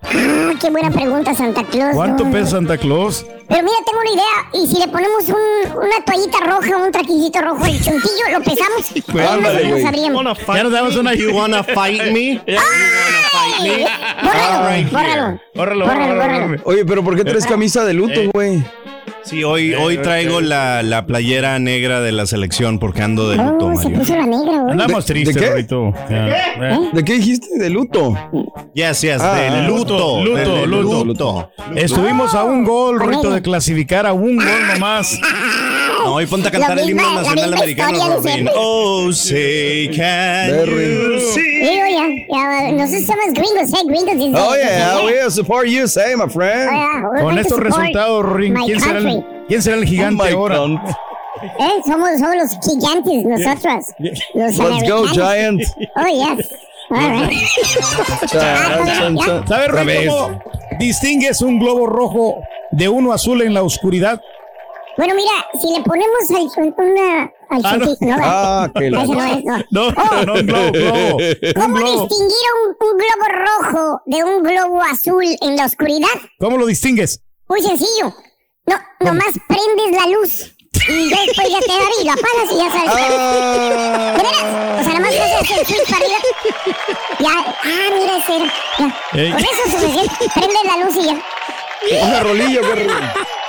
[SPEAKER 7] Ah, qué buena pregunta, Santa Claus.
[SPEAKER 4] ¿Cuánto pesa Santa Claus?
[SPEAKER 7] Pero mira, tengo una idea. Y si le ponemos un- una toallita roja, un traquillito rojo, el chuntillo, lo pesamos.
[SPEAKER 4] Pues,
[SPEAKER 7] Ahí más o menos sabríamos.
[SPEAKER 4] Ya nos damos una.
[SPEAKER 14] You wanna fight me?
[SPEAKER 7] Ay, Bórralo, bórralo.
[SPEAKER 4] Bórralo,
[SPEAKER 7] Bórralo, bórralo.
[SPEAKER 3] Oye, pero ¿por qué traes camisa de luto, güey?
[SPEAKER 14] Sí, hoy, hoy traigo la, la playera negra de la selección porque ando de luto,
[SPEAKER 7] Oh, se
[SPEAKER 14] Mario.
[SPEAKER 7] puso la negra, güey.
[SPEAKER 4] Andamos
[SPEAKER 3] ¿De- de
[SPEAKER 4] tristes,
[SPEAKER 3] qué?
[SPEAKER 4] Ya. Eh.
[SPEAKER 3] ¿De qué dijiste? ¿De luto?
[SPEAKER 14] Yes, yes,
[SPEAKER 3] Ah,
[SPEAKER 14] de
[SPEAKER 3] ah,
[SPEAKER 14] luto.
[SPEAKER 4] luto,
[SPEAKER 14] de- de
[SPEAKER 4] luto.
[SPEAKER 14] luto.
[SPEAKER 4] Estuvimos a un gol, Rorito, de clasificar a un gol nomás.
[SPEAKER 14] No, hoy ponte a cantar el himno nacional americano, Robin. Oh, say can you see?
[SPEAKER 7] Digo ya, ya, nosotros somos gringos, ¿eh? Gringos. desde-
[SPEAKER 3] Oh, yeah, we'll support you, say, my friend.
[SPEAKER 7] Oh,
[SPEAKER 4] Con estos resultados,
[SPEAKER 7] my
[SPEAKER 4] ¿quién será, el. ¿quién será el gigante
[SPEAKER 3] Oh,
[SPEAKER 4] ahora?
[SPEAKER 7] Eh, somos, somos los gigantes nosotros. Los
[SPEAKER 3] Let's go. Giants.
[SPEAKER 7] Oh, yes.
[SPEAKER 3] Chan.
[SPEAKER 4] ¿Sabes,
[SPEAKER 3] vez.
[SPEAKER 4] cómo distingues un globo rojo de uno azul en la oscuridad?
[SPEAKER 7] Bueno, mira, si le ponemos al, una, al
[SPEAKER 4] Ah, no.
[SPEAKER 7] no,
[SPEAKER 3] Ah, que la-
[SPEAKER 7] ese no es, no.
[SPEAKER 4] No,
[SPEAKER 7] Oh,
[SPEAKER 4] no, un globo, globo. Un
[SPEAKER 7] ¿Cómo
[SPEAKER 4] globo.
[SPEAKER 7] distinguir un, un globo rojo de un globo azul en la oscuridad?
[SPEAKER 4] ¿Cómo lo distingues?
[SPEAKER 7] Muy sencillo. No, nomás prendes la luz y después ya te da y lo apagas y ya sabes.
[SPEAKER 3] Ah.
[SPEAKER 7] ¿De veras? O sea, nomás haces el switch para arriba. Ya, ah, mira ese era. Ya. Con eso es suficiente. Prendes la luz y ya.
[SPEAKER 3] Una rolilla, güey.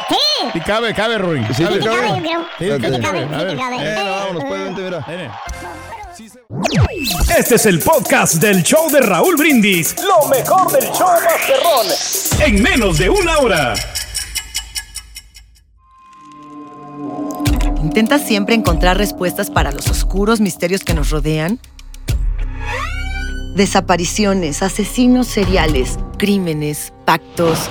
[SPEAKER 7] Sí.
[SPEAKER 4] Sí, cabe, cabe, Rorín.
[SPEAKER 3] Sí,
[SPEAKER 4] Cabe,
[SPEAKER 3] te
[SPEAKER 7] cabe,
[SPEAKER 4] cabe.
[SPEAKER 7] yo creo.
[SPEAKER 4] Sí,
[SPEAKER 3] Sí,
[SPEAKER 4] cabe. cabe.
[SPEAKER 3] Eh, vámonos, pues, vente, mira.
[SPEAKER 10] Este es el podcast del show de Raúl Brindis. Lo mejor del show Masterrón. En menos de una hora.
[SPEAKER 1] ¿Intentas siempre encontrar respuestas para los oscuros misterios que nos rodean? Desapariciones, asesinos seriales, crímenes, pactos.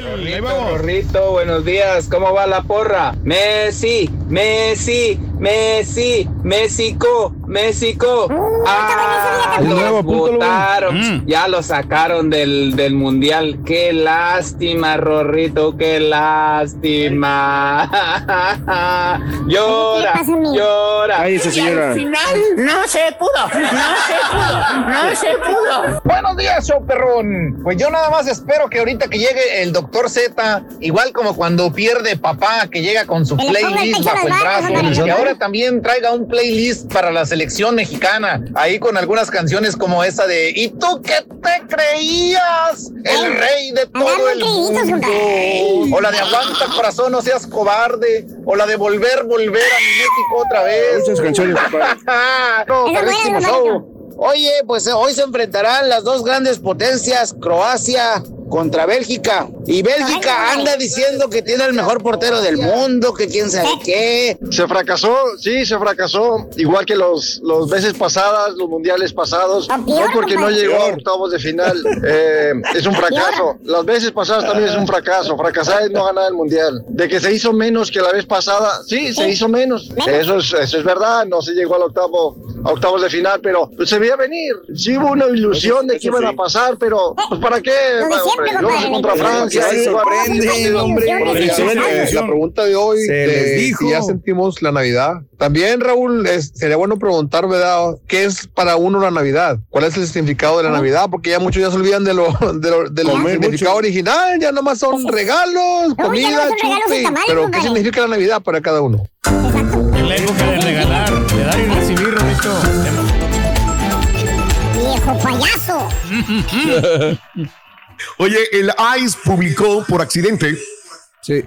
[SPEAKER 15] Rorrito, buenos días. ¿Cómo va la porra? Messi, Messi, Messi, México, México. Ah, los
[SPEAKER 3] güey.
[SPEAKER 15] votaron.
[SPEAKER 4] Mm.
[SPEAKER 15] Ya lo sacaron del, del mundial. Qué lástima, Rorrito, qué lástima. llora, llora.
[SPEAKER 6] Cállese, señora.
[SPEAKER 5] final no se pudo, no se pudo, no se pudo.
[SPEAKER 16] Buenos días, show perrón. Pues yo nada más espero que ahorita que llegue el doctor Z, igual como cuando pierde papá, que llega con su playlist bajo el brazo, y ahora también traiga un playlist para la selección mexicana, ahí con algunas canciones como esa de ¿Y tú qué te creías? El rey de todo el mundo. O la de Aguanta corazón, no seas cobarde. O la de Volver, volver a mi México otra vez.
[SPEAKER 6] Muchas canciones, papá.
[SPEAKER 16] no,
[SPEAKER 7] Esa
[SPEAKER 16] perrísimo
[SPEAKER 7] buena,
[SPEAKER 16] show. Oye, pues eh, hoy se enfrentarán las dos grandes potencias, Croacia contra Bélgica. Y Bélgica anda diciendo que tiene el mejor portero del mundo, que quién sabe qué.
[SPEAKER 12] Se fracasó, sí, se fracasó, igual que los, los veces pasadas, los mundiales pasados,
[SPEAKER 7] Ah,
[SPEAKER 12] no porque no llegó a octavos de final, eh, es un fracaso. Las veces pasadas también es un fracaso, fracasar es no ganar el mundial. De que se hizo menos que la vez pasada, sí, se hizo menos. Eso es, eso es verdad, no se llegó al octavo, a octavos de final, pero pues, se veía venir. Sí hubo una ilusión de que iban a pasar, pero pues para qué, Bueno,
[SPEAKER 7] siempre,
[SPEAKER 12] luego
[SPEAKER 7] compadre,
[SPEAKER 12] contra Francia.
[SPEAKER 3] Se hombre.
[SPEAKER 6] La pregunta de hoy,
[SPEAKER 3] Se
[SPEAKER 6] de
[SPEAKER 3] les dijo.
[SPEAKER 6] si ya sentimos la Navidad. También, Raúl, es- sería bueno preguntar, ¿verdad? ¿Qué es para uno la Navidad? ¿Cuál es el significado de la Navidad? Porque ya muchos ya se olvidan de lo, de lo- del significado original, ya nomás son regalos,
[SPEAKER 7] ya
[SPEAKER 6] comida,
[SPEAKER 7] no son regalos
[SPEAKER 6] Pero, ¿qué significa la Navidad para cada uno?
[SPEAKER 4] Es la época de regalar, de dar y recibir.
[SPEAKER 7] Viejo payaso.
[SPEAKER 2] Oye, el ICE publicó por accidente.
[SPEAKER 3] Sí.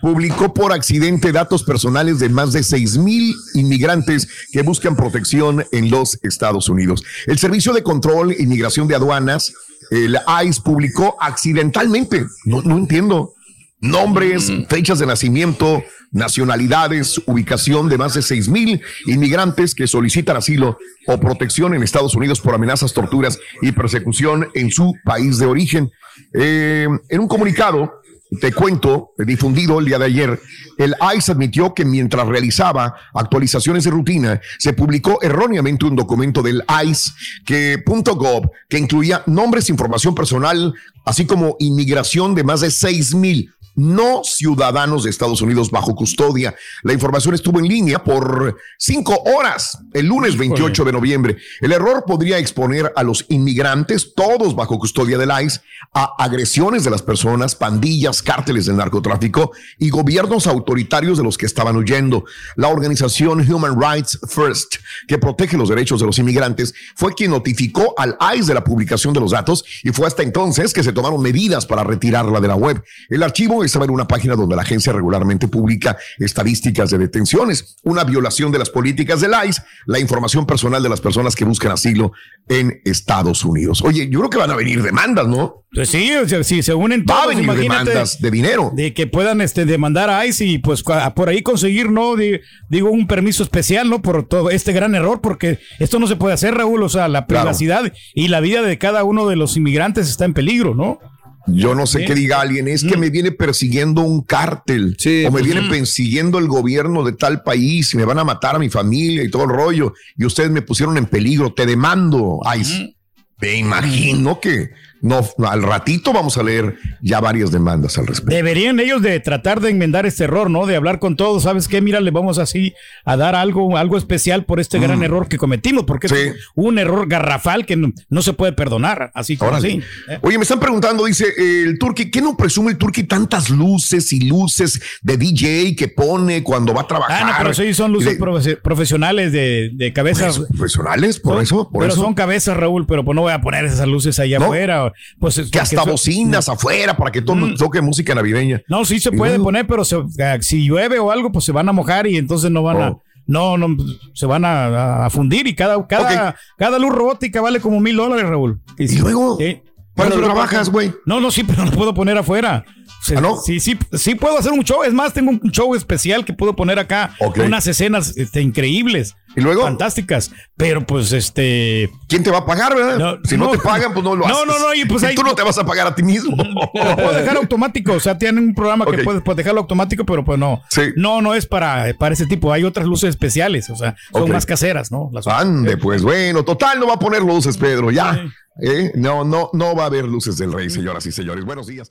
[SPEAKER 2] Publicó por accidente datos personales de más de 6 mil inmigrantes que buscan protección en los Estados Unidos. El Servicio de Control e Inmigración de Aduanas, el ICE, publicó accidentalmente, no, no entiendo, nombres, fechas de nacimiento nacionalidades, ubicación de más de 6 mil inmigrantes que solicitan asilo o protección en Estados Unidos por amenazas, torturas y persecución en su país de origen. Eh, en un comunicado, te cuento, difundido el día de ayer, el ICE admitió que mientras realizaba actualizaciones de rutina, se publicó erróneamente un documento del ICE que .gov que incluía nombres, información personal, así como inmigración de más de 6 mil no ciudadanos de Estados Unidos bajo custodia. La información estuvo en línea por cinco horas el lunes 28 de noviembre. El error podría exponer a los inmigrantes, todos bajo custodia del ICE, a agresiones de las personas, pandillas, cárteles del narcotráfico y gobiernos autoritarios de los que estaban huyendo. La organización Human Rights First, que protege los derechos de los inmigrantes, fue quien notificó al ICE de la publicación de los datos y fue hasta entonces que se tomaron medidas para retirarla de la web. El archivo estaba en una página donde la agencia regularmente publica estadísticas de detenciones, una violación de las políticas del ICE, la información personal de las personas que buscan asilo en Estados Unidos. Oye, yo creo que van a venir demandas, ¿no?
[SPEAKER 4] Pues sí, o sea, si se unen todos,
[SPEAKER 2] Va a venir demandas de dinero.
[SPEAKER 4] De que puedan este, demandar a ICE y pues por ahí conseguir, ¿no? Di- digo, un permiso especial, ¿no? Por todo este gran error, porque esto no se puede hacer, Raúl. O sea, la
[SPEAKER 2] Claro.
[SPEAKER 4] privacidad y la vida de cada uno de los inmigrantes está en peligro, ¿no?
[SPEAKER 2] Yo no sé
[SPEAKER 4] Sí.
[SPEAKER 2] qué diga alguien, es que me viene persiguiendo un cártel o me
[SPEAKER 4] pues,
[SPEAKER 2] viene
[SPEAKER 4] mm.
[SPEAKER 2] persiguiendo el gobierno de tal país y me van a matar a mi familia y todo el rollo y ustedes me pusieron en peligro, te demando, ICE. Me imagino que no, al ratito vamos a leer ya varias demandas al respecto.
[SPEAKER 4] Deberían ellos de tratar de enmendar este error, ¿no? De hablar con todos, ¿sabes qué? Mira, le vamos así a dar algo, algo especial por este
[SPEAKER 2] Mm.
[SPEAKER 4] gran error que cometimos, porque es un error garrafal que no, no se puede perdonar, así como así. ¿eh?
[SPEAKER 2] Oye, me están preguntando, dice eh, el Turqui, ¿qué no presume el Turqui tantas luces y luces de DJ que pone cuando va a trabajar?
[SPEAKER 4] Ah, no, pero sí son luces
[SPEAKER 2] de-
[SPEAKER 4] profesionales de, de cabezas.
[SPEAKER 2] profesionales, por
[SPEAKER 4] Son-
[SPEAKER 2] eso, por
[SPEAKER 4] pero
[SPEAKER 2] eso.
[SPEAKER 4] son cabezas, Raúl, pero pues no voy a poner esas luces allá
[SPEAKER 2] No.
[SPEAKER 4] afuera. Pues, es
[SPEAKER 2] que hasta bocinas afuera para que todo
[SPEAKER 4] Mm.
[SPEAKER 2] toque música navideña.
[SPEAKER 4] No, sí se puede
[SPEAKER 2] luego-
[SPEAKER 4] poner, pero se- ah, si llueve o algo, pues se van a mojar y entonces no van a.
[SPEAKER 2] Oh.
[SPEAKER 4] No, no, se van a, a fundir y cada, cada, cada luz robótica vale como mil dólares, Raúl.
[SPEAKER 2] ¿Y luego?
[SPEAKER 4] Sí.
[SPEAKER 2] ¿Para
[SPEAKER 4] Pero
[SPEAKER 2] qué
[SPEAKER 4] no-
[SPEAKER 2] trabajas, güey?
[SPEAKER 4] No, no, sí, pero no puedo poner afuera. Se-
[SPEAKER 2] ¿Ah,
[SPEAKER 4] Sí, sí, sí puedo hacer un show. Es más, tengo un show especial que puedo poner acá. Unas escenas este, increíbles.
[SPEAKER 2] ¿Y luego?
[SPEAKER 4] Fantásticas. Pero pues este...
[SPEAKER 2] ¿Quién te va a pagar, verdad? si no, te pagan, pues no lo haces.
[SPEAKER 4] No, no, no. Y pues ahí
[SPEAKER 2] tú no te vas a pagar a ti mismo.
[SPEAKER 4] lo puedo dejar automático. O sea, tienen un programa que puedes, puedes dejarlo automático, pero pues no. No, no es para, para ese tipo. Hay otras luces especiales. O sea, son
[SPEAKER 2] Ok.
[SPEAKER 4] más caseras, ¿no? Las otras.
[SPEAKER 2] Ande, pues bueno, total, no va a poner luces, Pedro, ya. ¿Eh? No, no, no va a haber luces del rey, señoras y señores. Buenos días.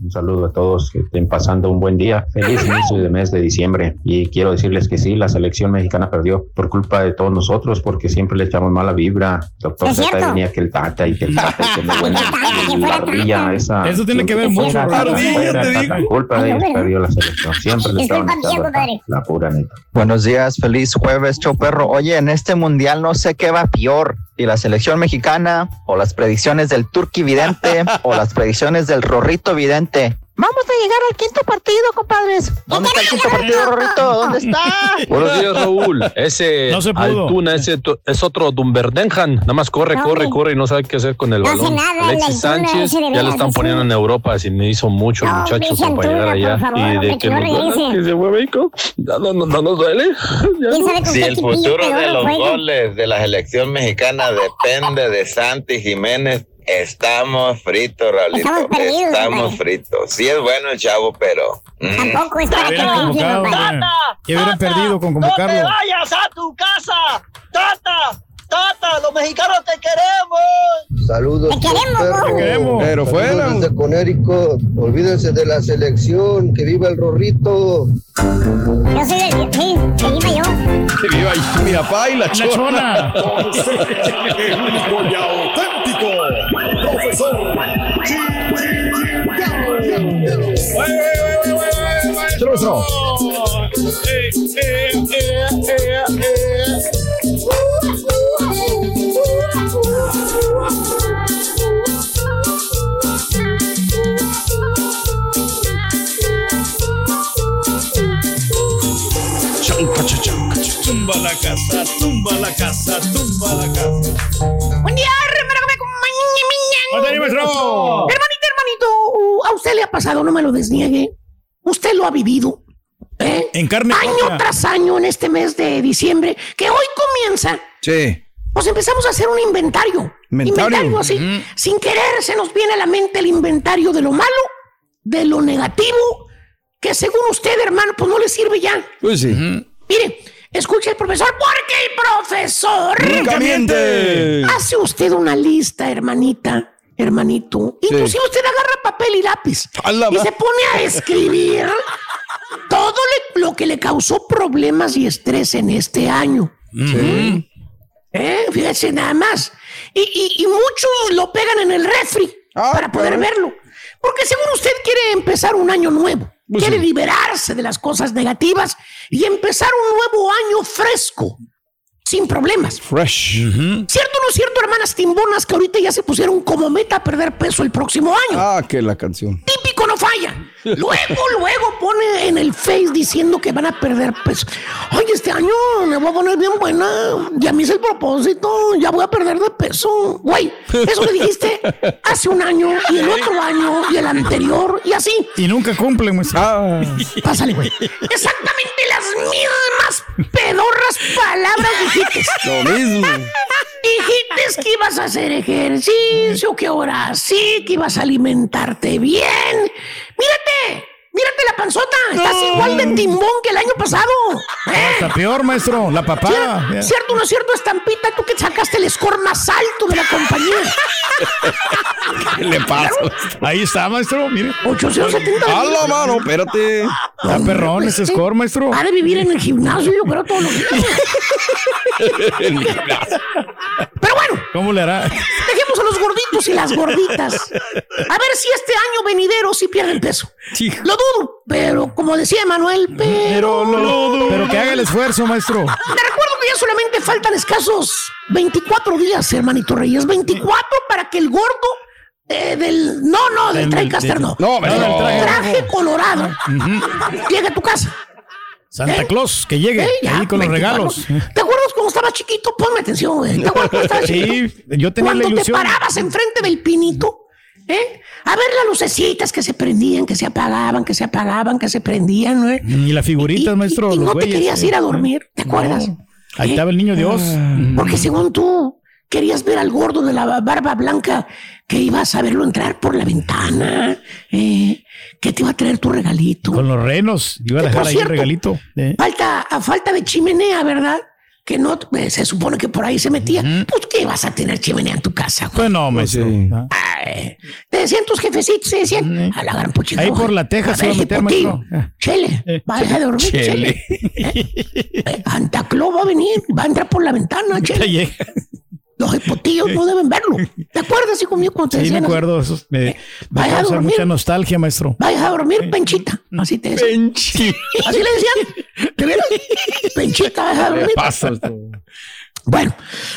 [SPEAKER 17] Un saludo a todos que estén pasando un buen día. Feliz inicio de mes de diciembre. Y quiero decirles que sí, la selección mexicana perdió por culpa de todos nosotros, porque siempre le echamos mala vibra. Doctor
[SPEAKER 7] Es
[SPEAKER 17] Z
[SPEAKER 7] cierto.
[SPEAKER 17] venía que el tata y que el tata y que bueno, y la ardilla esa.
[SPEAKER 4] Eso tiene que ver mucho,
[SPEAKER 17] fuera,
[SPEAKER 4] la ardilla,
[SPEAKER 17] fuera,
[SPEAKER 4] te
[SPEAKER 17] tata,
[SPEAKER 4] digo.
[SPEAKER 17] culpa de ellos perdió la selección. Siempre le
[SPEAKER 7] Es
[SPEAKER 17] estaban echando la, pura neta.
[SPEAKER 18] Buenos días, feliz jueves, show perro. Oye, en este mundial no sé qué va peor, y la selección mexicana, o las predicciones del Turqui Vidente, o las predicciones del Rorrito Vidente.
[SPEAKER 19] Vamos a llegar al quinto partido, compadres. ¿Dónde está el quinto partido, Rorrito? ¿Dónde está?
[SPEAKER 20] Buenos días, Raúl. Ese
[SPEAKER 4] No se pudo.
[SPEAKER 20] Altuna, ese to- es otro Dumberdenjan. Nada más corre,
[SPEAKER 7] No,
[SPEAKER 20] corre, corre y no sabe qué hacer con el
[SPEAKER 7] No hace
[SPEAKER 20] balón.
[SPEAKER 7] nada,
[SPEAKER 20] Alexis
[SPEAKER 7] Altuna
[SPEAKER 20] Sánchez
[SPEAKER 7] ese de
[SPEAKER 20] ya lo están poniendo en Europa. Si me hizo mucho el muchacho para llegar allá.
[SPEAKER 7] favor,
[SPEAKER 20] y de
[SPEAKER 7] que
[SPEAKER 20] que
[SPEAKER 7] no
[SPEAKER 20] nos,
[SPEAKER 7] regrese.
[SPEAKER 20] que se fue a México. Ya no, no, no nos duele. Ya
[SPEAKER 7] ¿Quién
[SPEAKER 20] no.
[SPEAKER 7] sabe con
[SPEAKER 21] Si el futuro de los goles de la selección mexicana depende de Santi Jiménez, estamos fritos, Raulito.
[SPEAKER 7] Estamos perdidos,
[SPEAKER 21] Estamos fritos. Sí es bueno el chavo, pero... mm,
[SPEAKER 7] Tampoco es para que
[SPEAKER 4] hubieran
[SPEAKER 7] lo.
[SPEAKER 4] Que hubieran perdido con
[SPEAKER 5] ¡No te
[SPEAKER 4] convocarlo.
[SPEAKER 5] vayas a tu casa! ¡Tata! ¡Tata! ¡Los mexicanos te queremos!
[SPEAKER 22] Saludos.
[SPEAKER 7] Te queremos,
[SPEAKER 22] perro.
[SPEAKER 4] Te queremos.
[SPEAKER 3] Pero fuera.
[SPEAKER 22] desde Conérico. Olvídense de la selección. Que viva el Rorrito.
[SPEAKER 7] Yo soy del... Sí, que iba yo.
[SPEAKER 3] Que viva mi papá y la
[SPEAKER 4] La
[SPEAKER 3] chona.
[SPEAKER 4] chona.
[SPEAKER 10] profesor
[SPEAKER 2] Maestro.
[SPEAKER 4] Tumba la casa, tumba la casa, tumba la casa.
[SPEAKER 19] Buen día, pasado, no me lo desniegue. Usted lo ha vivido. ¿eh?
[SPEAKER 4] En carne
[SPEAKER 19] Año
[SPEAKER 4] propia.
[SPEAKER 19] tras año en este mes de diciembre, que hoy comienza,
[SPEAKER 3] Sí.
[SPEAKER 19] pues empezamos a hacer un inventario.
[SPEAKER 3] Inventario.
[SPEAKER 19] así. Sin querer se nos viene a la mente el inventario de lo malo, de lo negativo, que según usted, hermano, pues no le sirve ya.
[SPEAKER 3] Pues sí.
[SPEAKER 19] Mire, escuche el profesor, porque el profesor
[SPEAKER 3] Nunca miente.
[SPEAKER 19] hace usted una lista, hermanita, hermanito. Inclusive usted agarra papel y lápiz y se pone a escribir todo le- lo que le causó problemas y estrés en este año.
[SPEAKER 3] Sí.
[SPEAKER 19] ¿Eh? Fíjese nada más. Y, y- y muchos lo pegan en el refri
[SPEAKER 3] Ah,
[SPEAKER 19] para poder
[SPEAKER 3] claro.
[SPEAKER 19] verlo. Porque según usted quiere empezar un año nuevo,
[SPEAKER 3] Pues
[SPEAKER 19] quiere
[SPEAKER 3] sí.
[SPEAKER 19] liberarse de las cosas negativas y empezar un nuevo año fresco, sin problemas.
[SPEAKER 3] Fresh.
[SPEAKER 19] ¿Cierto o no es cierto, hermanas timbonas, que ahorita ya se pusieron como meta a perder peso el próximo año?
[SPEAKER 3] Ah, que la canción.
[SPEAKER 19] Típico no falla. Luego, luego pone en el Face diciendo que van a perder peso. Ay, este año me voy a poner bien buena. Ya me hice el propósito. Ya voy a perder de peso. Güey, eso le dijiste hace un año y el otro año y el anterior y así.
[SPEAKER 4] Y nunca cumplen, maestro.
[SPEAKER 3] Ah.
[SPEAKER 19] Pásale, güey. Exactamente las mismas pedorras palabras dijiste.
[SPEAKER 3] Lo mismo.
[SPEAKER 19] Que ibas a hacer ejercicio, que ahora sí, que ibas a alimentarte bien. Mírate, mírate la panzota. Estás igual de timbón que el año pasado. ¿eh?
[SPEAKER 4] Está peor, maestro. La papá.
[SPEAKER 19] Cier- ¿Cierto o no es cierto, estampita? Tú que sacaste el score más alto de la compañía.
[SPEAKER 4] ¿Qué le pasa? Ahí está, maestro. Mire.
[SPEAKER 19] 870.
[SPEAKER 3] A la mano, espérate.
[SPEAKER 4] Está perrón ese score, maestro.
[SPEAKER 19] Ha de vivir en el gimnasio, yo creo, todos los días. Pero bueno,
[SPEAKER 4] ¿Cómo le hará?
[SPEAKER 19] Los gorditos y las gorditas. A ver si este año venidero sí pierden peso. Lo dudo, pero como decía Manuel, pero...
[SPEAKER 4] Pero que haga el esfuerzo, maestro.
[SPEAKER 19] Te recuerdo que ya solamente faltan escasos 24 días, hermanito Reyes. 24 para que el gordo eh, del... No, no, del
[SPEAKER 4] Del-
[SPEAKER 19] TriCaster no.
[SPEAKER 4] No, del traje
[SPEAKER 19] traje colorado. Llegue a tu casa.
[SPEAKER 4] Santa Claus, que llegue
[SPEAKER 19] Eh, ya,
[SPEAKER 4] ahí con los
[SPEAKER 19] 24.
[SPEAKER 4] regalos.
[SPEAKER 19] ¿Te estaba chiquito? Ponme atención, güey.
[SPEAKER 4] Sí, yo tenía la
[SPEAKER 19] Cuando te
[SPEAKER 4] ilusión.
[SPEAKER 19] parabas enfrente del pinito, ¿eh? A ver las lucecitas que se prendían, que se apagaban, que se apagaban, que se prendían, ¿no?
[SPEAKER 4] Y las figuritas, maestro.
[SPEAKER 19] Y no te querías
[SPEAKER 4] eh.
[SPEAKER 19] ir a dormir, ¿te acuerdas?
[SPEAKER 4] Ahí
[SPEAKER 19] ¿Eh?
[SPEAKER 4] estaba el niño Dios.
[SPEAKER 19] Porque según tú querías ver al gordo de la barba blanca que ibas a verlo entrar por la ventana, ¿eh? que te iba a traer tu regalito.
[SPEAKER 4] Con los renos. Iba a dejar ahí el
[SPEAKER 19] cierto,
[SPEAKER 4] regalito. eh.
[SPEAKER 19] Falta, a falta de chimenea, ¿verdad? Que no, eh, se supone que por ahí se metía. Pues que vas a tener chimenea en tu casa, güey.
[SPEAKER 4] Pues no, maestro. Ah.
[SPEAKER 19] Ay, te decían tus jefecitos, te decían, a la gran puchita.
[SPEAKER 4] Ahí por la teja se va a meter, maestro.
[SPEAKER 19] Chele, vaya a dormir, Chele. Eh, Santa Claus va a venir, va a entrar por la ventana, Chele. Los hipotillos no deben verlo. ¿Te acuerdas, hijo mío, cuando te
[SPEAKER 4] Sí, me
[SPEAKER 19] decían
[SPEAKER 4] acuerdo. Eso me, me
[SPEAKER 19] vaya a dormir.
[SPEAKER 4] mucha nostalgia, maestro.
[SPEAKER 19] Vayas a dormir, Penchita. Así te decían. Así le decían. ¿De veras? Penchita, vayas a dormir. Bueno,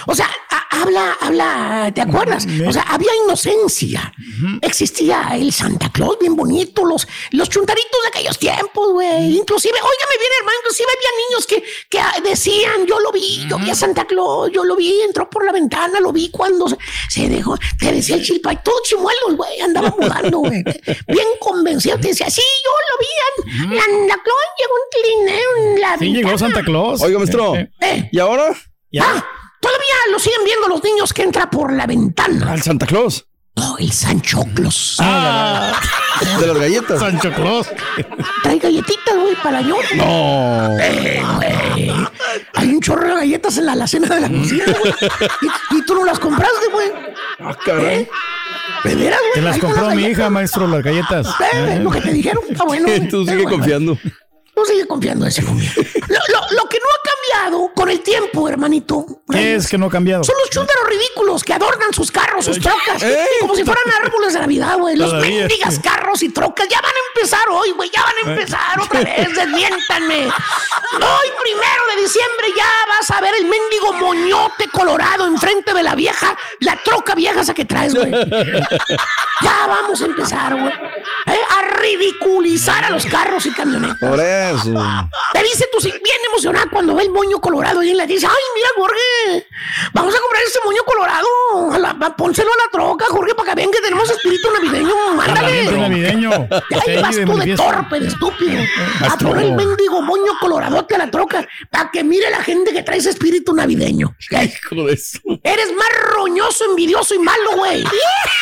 [SPEAKER 19] o sea, a- habla, habla, ¿te acuerdas? O sea, había inocencia. Existía el Santa Claus bien bonito, los, los chuntaritos de aquellos tiempos, güey. Inclusive, óigame bien, hermano, inclusive había niños que, que ah, decían, yo lo vi, yo vi a Santa Claus, yo lo vi, entró por la ventana, lo vi cuando se, se dejó, te decía el chilpay, todo chimuelos, güey, andaba mudando, güey. Bien convencido, te decía, sí, yo lo vi, Santa Claus llegó un trineo en la
[SPEAKER 4] Sí,
[SPEAKER 19] ventana.
[SPEAKER 4] llegó Santa Claus.
[SPEAKER 3] Oiga, maestro.
[SPEAKER 19] Eh.
[SPEAKER 3] ¿Y ahora?
[SPEAKER 19] Ah, todavía lo siguen viendo los niños que entra por la ventana.
[SPEAKER 3] Al Santa Claus.
[SPEAKER 19] No, el Sancho Claus.
[SPEAKER 3] Ah, de las galletas.
[SPEAKER 4] Sancho Claus.
[SPEAKER 19] Trae galletitas, güey, para yo.
[SPEAKER 3] No.
[SPEAKER 19] Eh, güey. Hay un chorro de galletas en la alacena de la cocina, güey. Y, y tú no las compraste, güey.
[SPEAKER 3] Ah, caray.
[SPEAKER 19] ¿De veras, güey?
[SPEAKER 4] Te las compró mi hija, maestro, las galletas.
[SPEAKER 19] Eh, lo que te dijeron, está bueno.
[SPEAKER 3] Tú sigue
[SPEAKER 19] bueno.
[SPEAKER 3] confiando.
[SPEAKER 19] Tú sigue confiando en ese hombre. Lo, lo- lo que no ha cambiado con el tiempo, hermanito.
[SPEAKER 4] ¿Qué es que no ha cambiado?
[SPEAKER 19] Son los chúntaros ridículos que adornan sus carros, sus trocas, como si fueran árboles de Navidad, güey. Los
[SPEAKER 4] Todavía.
[SPEAKER 19] mendigas carros y trocas ya van a empezar hoy, güey. Ya van a empezar otra vez, desmiéntanme. Hoy, primero de diciembre, ya vas a ver el mendigo moñote colorado enfrente de la vieja, la troca vieja esa que traes, güey. Ya vamos a empezar, güey. ¿eh? A ridiculizar a los carros y camionetas.
[SPEAKER 3] Por eso.
[SPEAKER 19] Te dice tú bien emocionada cuando ve el moño colorado y él le dice, ay, mira, Jorge, vamos a comprar ese moño colorado. A la- va, pónselo a la troca, Jorge, para que vean que tenemos espíritu navideño. Mándale.
[SPEAKER 4] navideño.
[SPEAKER 19] Ahí vas tú de torpe, de estúpido. A poner el mendigo moño coloradote a la troca para que mire la gente que trae ese espíritu navideño. Ay. Eres más roñoso, envidioso y malo, güey.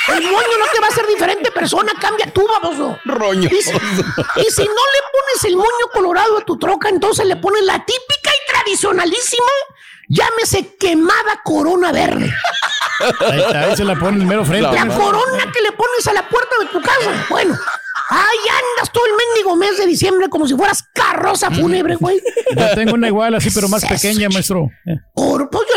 [SPEAKER 19] El moño no te va a hacer diferente persona, cambia tú, baboso.
[SPEAKER 3] Roño.
[SPEAKER 19] Y si, y si no le pones el moño colorado a tu troca, entonces le pones la típica y tradicionalísima, llámese quemada corona verde.
[SPEAKER 4] Ahí está, ahí se la pone el mero frente.
[SPEAKER 19] La corona que le pones a la puerta de tu casa. Bueno, ahí andas todo el mendigo mes de diciembre como si fueras carroza fúnebre, güey.
[SPEAKER 4] Yo tengo una igual así, pero más pequeña, maestro. Eh.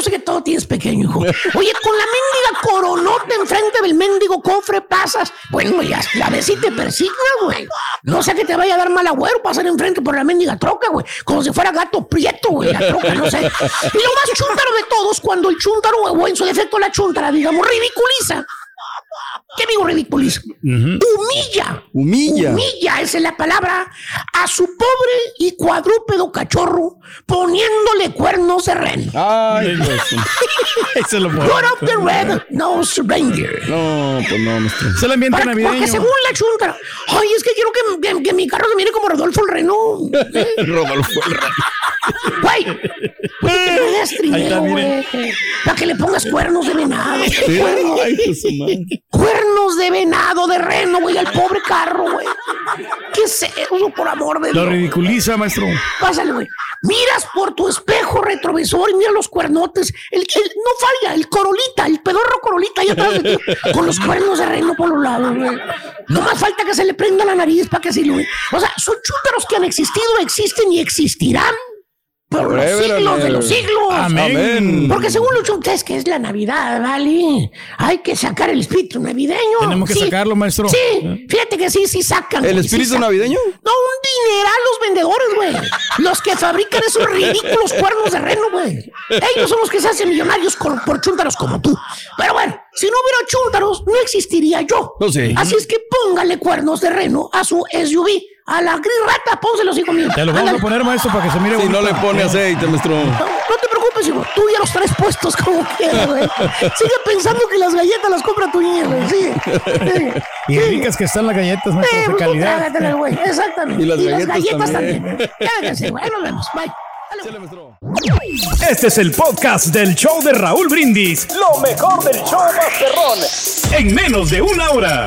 [SPEAKER 19] Sé que todo tienes pequeño, hijo. Oye, con la mendiga coronota enfrente del mendigo cofre pasas. Bueno, ya la ves y te persigna, güey. No sé que te vaya a dar mal agüero pasar enfrente por la mendiga troca, güey. Como si fuera gato prieto, güey, la troca, no sé. Y lo más chúntaro de todos, cuando el chúntaro, o en su defecto la chúntara, digamos, ridiculiza. ¿Qué digo ridiculiza? Humilla.
[SPEAKER 3] Humilla.
[SPEAKER 19] Humilla, esa es la palabra, a su pobre y cuadrúpedo cachorro poniéndole cuernos de reno.
[SPEAKER 3] Ay, Dios.
[SPEAKER 4] Ahí se lo pone.
[SPEAKER 19] What of the red nose reindeer?
[SPEAKER 3] No, pues no, maestro.
[SPEAKER 4] Es el ambiente
[SPEAKER 19] Para- porque
[SPEAKER 4] navideño.
[SPEAKER 19] según la chunta, ay, es que quiero que, que- que mi carro se mire como Rodolfo el Reno.
[SPEAKER 3] Rodolfo el Rey.
[SPEAKER 19] Güey, le trineo, güey. Para que le pongas cuernos de venado.
[SPEAKER 3] Sí.
[SPEAKER 19] Cuernos,
[SPEAKER 3] Ay, pues
[SPEAKER 19] cuernos de venado, de reno, güey, al pobre carro, güey. ¿Qué es eso, por amor de
[SPEAKER 4] Lo
[SPEAKER 19] Dios?
[SPEAKER 4] ridiculiza, maestro.
[SPEAKER 19] Pásale, güey. Miras por tu espejo retrovisor y mira los cuernotes. El, el- no falla, el corolita, el pedorro corolita ahí atrás de ti, con los cuernos de reno por los lados, güey. No más falta que se le prenda la nariz para que se lo O sea, son chútaros que han existido, existen y existirán por los siglos de los siglos.
[SPEAKER 3] Amén.
[SPEAKER 19] Porque según los chuntes que es la Navidad, ¿vale? Hay que sacar el espíritu navideño.
[SPEAKER 4] Tenemos que
[SPEAKER 19] Sí.
[SPEAKER 4] sacarlo, maestro.
[SPEAKER 19] Sí, fíjate que sí, sí sacan.
[SPEAKER 3] ¿El
[SPEAKER 19] güey,
[SPEAKER 3] espíritu
[SPEAKER 19] sacan.
[SPEAKER 3] navideño?
[SPEAKER 19] No, un dineral los vendedores, güey. Los que fabrican esos ridículos cuernos de reno, güey. Ellos son los que se hacen millonarios con- por chúntaros como tú. Pero bueno, si no hubiera chúntaros, no existiría yo.
[SPEAKER 3] No sé.
[SPEAKER 19] Así es que póngale cuernos de reno a su SUV. A la gris rata, pónselos, hijo mío.
[SPEAKER 4] Te lo vamos
[SPEAKER 19] Ándale.
[SPEAKER 4] a poner, maestro, para que se mire
[SPEAKER 3] Si no
[SPEAKER 4] bonito.
[SPEAKER 3] le pone aceite, maestro.
[SPEAKER 19] No, no te preocupes, hijo. Tú ya los traes puestos como quieras, güey. Sigue pensando que las galletas las compra tu niña, güey. Sigue. Sigue.
[SPEAKER 4] Y ricas que están las galletas, maestro,
[SPEAKER 19] Eh,
[SPEAKER 4] de
[SPEAKER 19] pues, tú
[SPEAKER 4] calidad.
[SPEAKER 19] güey. Exactamente.
[SPEAKER 3] Y las galletas
[SPEAKER 19] también.
[SPEAKER 3] también.
[SPEAKER 19] Quédense, güey. Ahí nos vemos. Bye.
[SPEAKER 10] Este es el podcast del show de Raúl Brindis. Lo mejor del show Masterrón. En menos de una hora.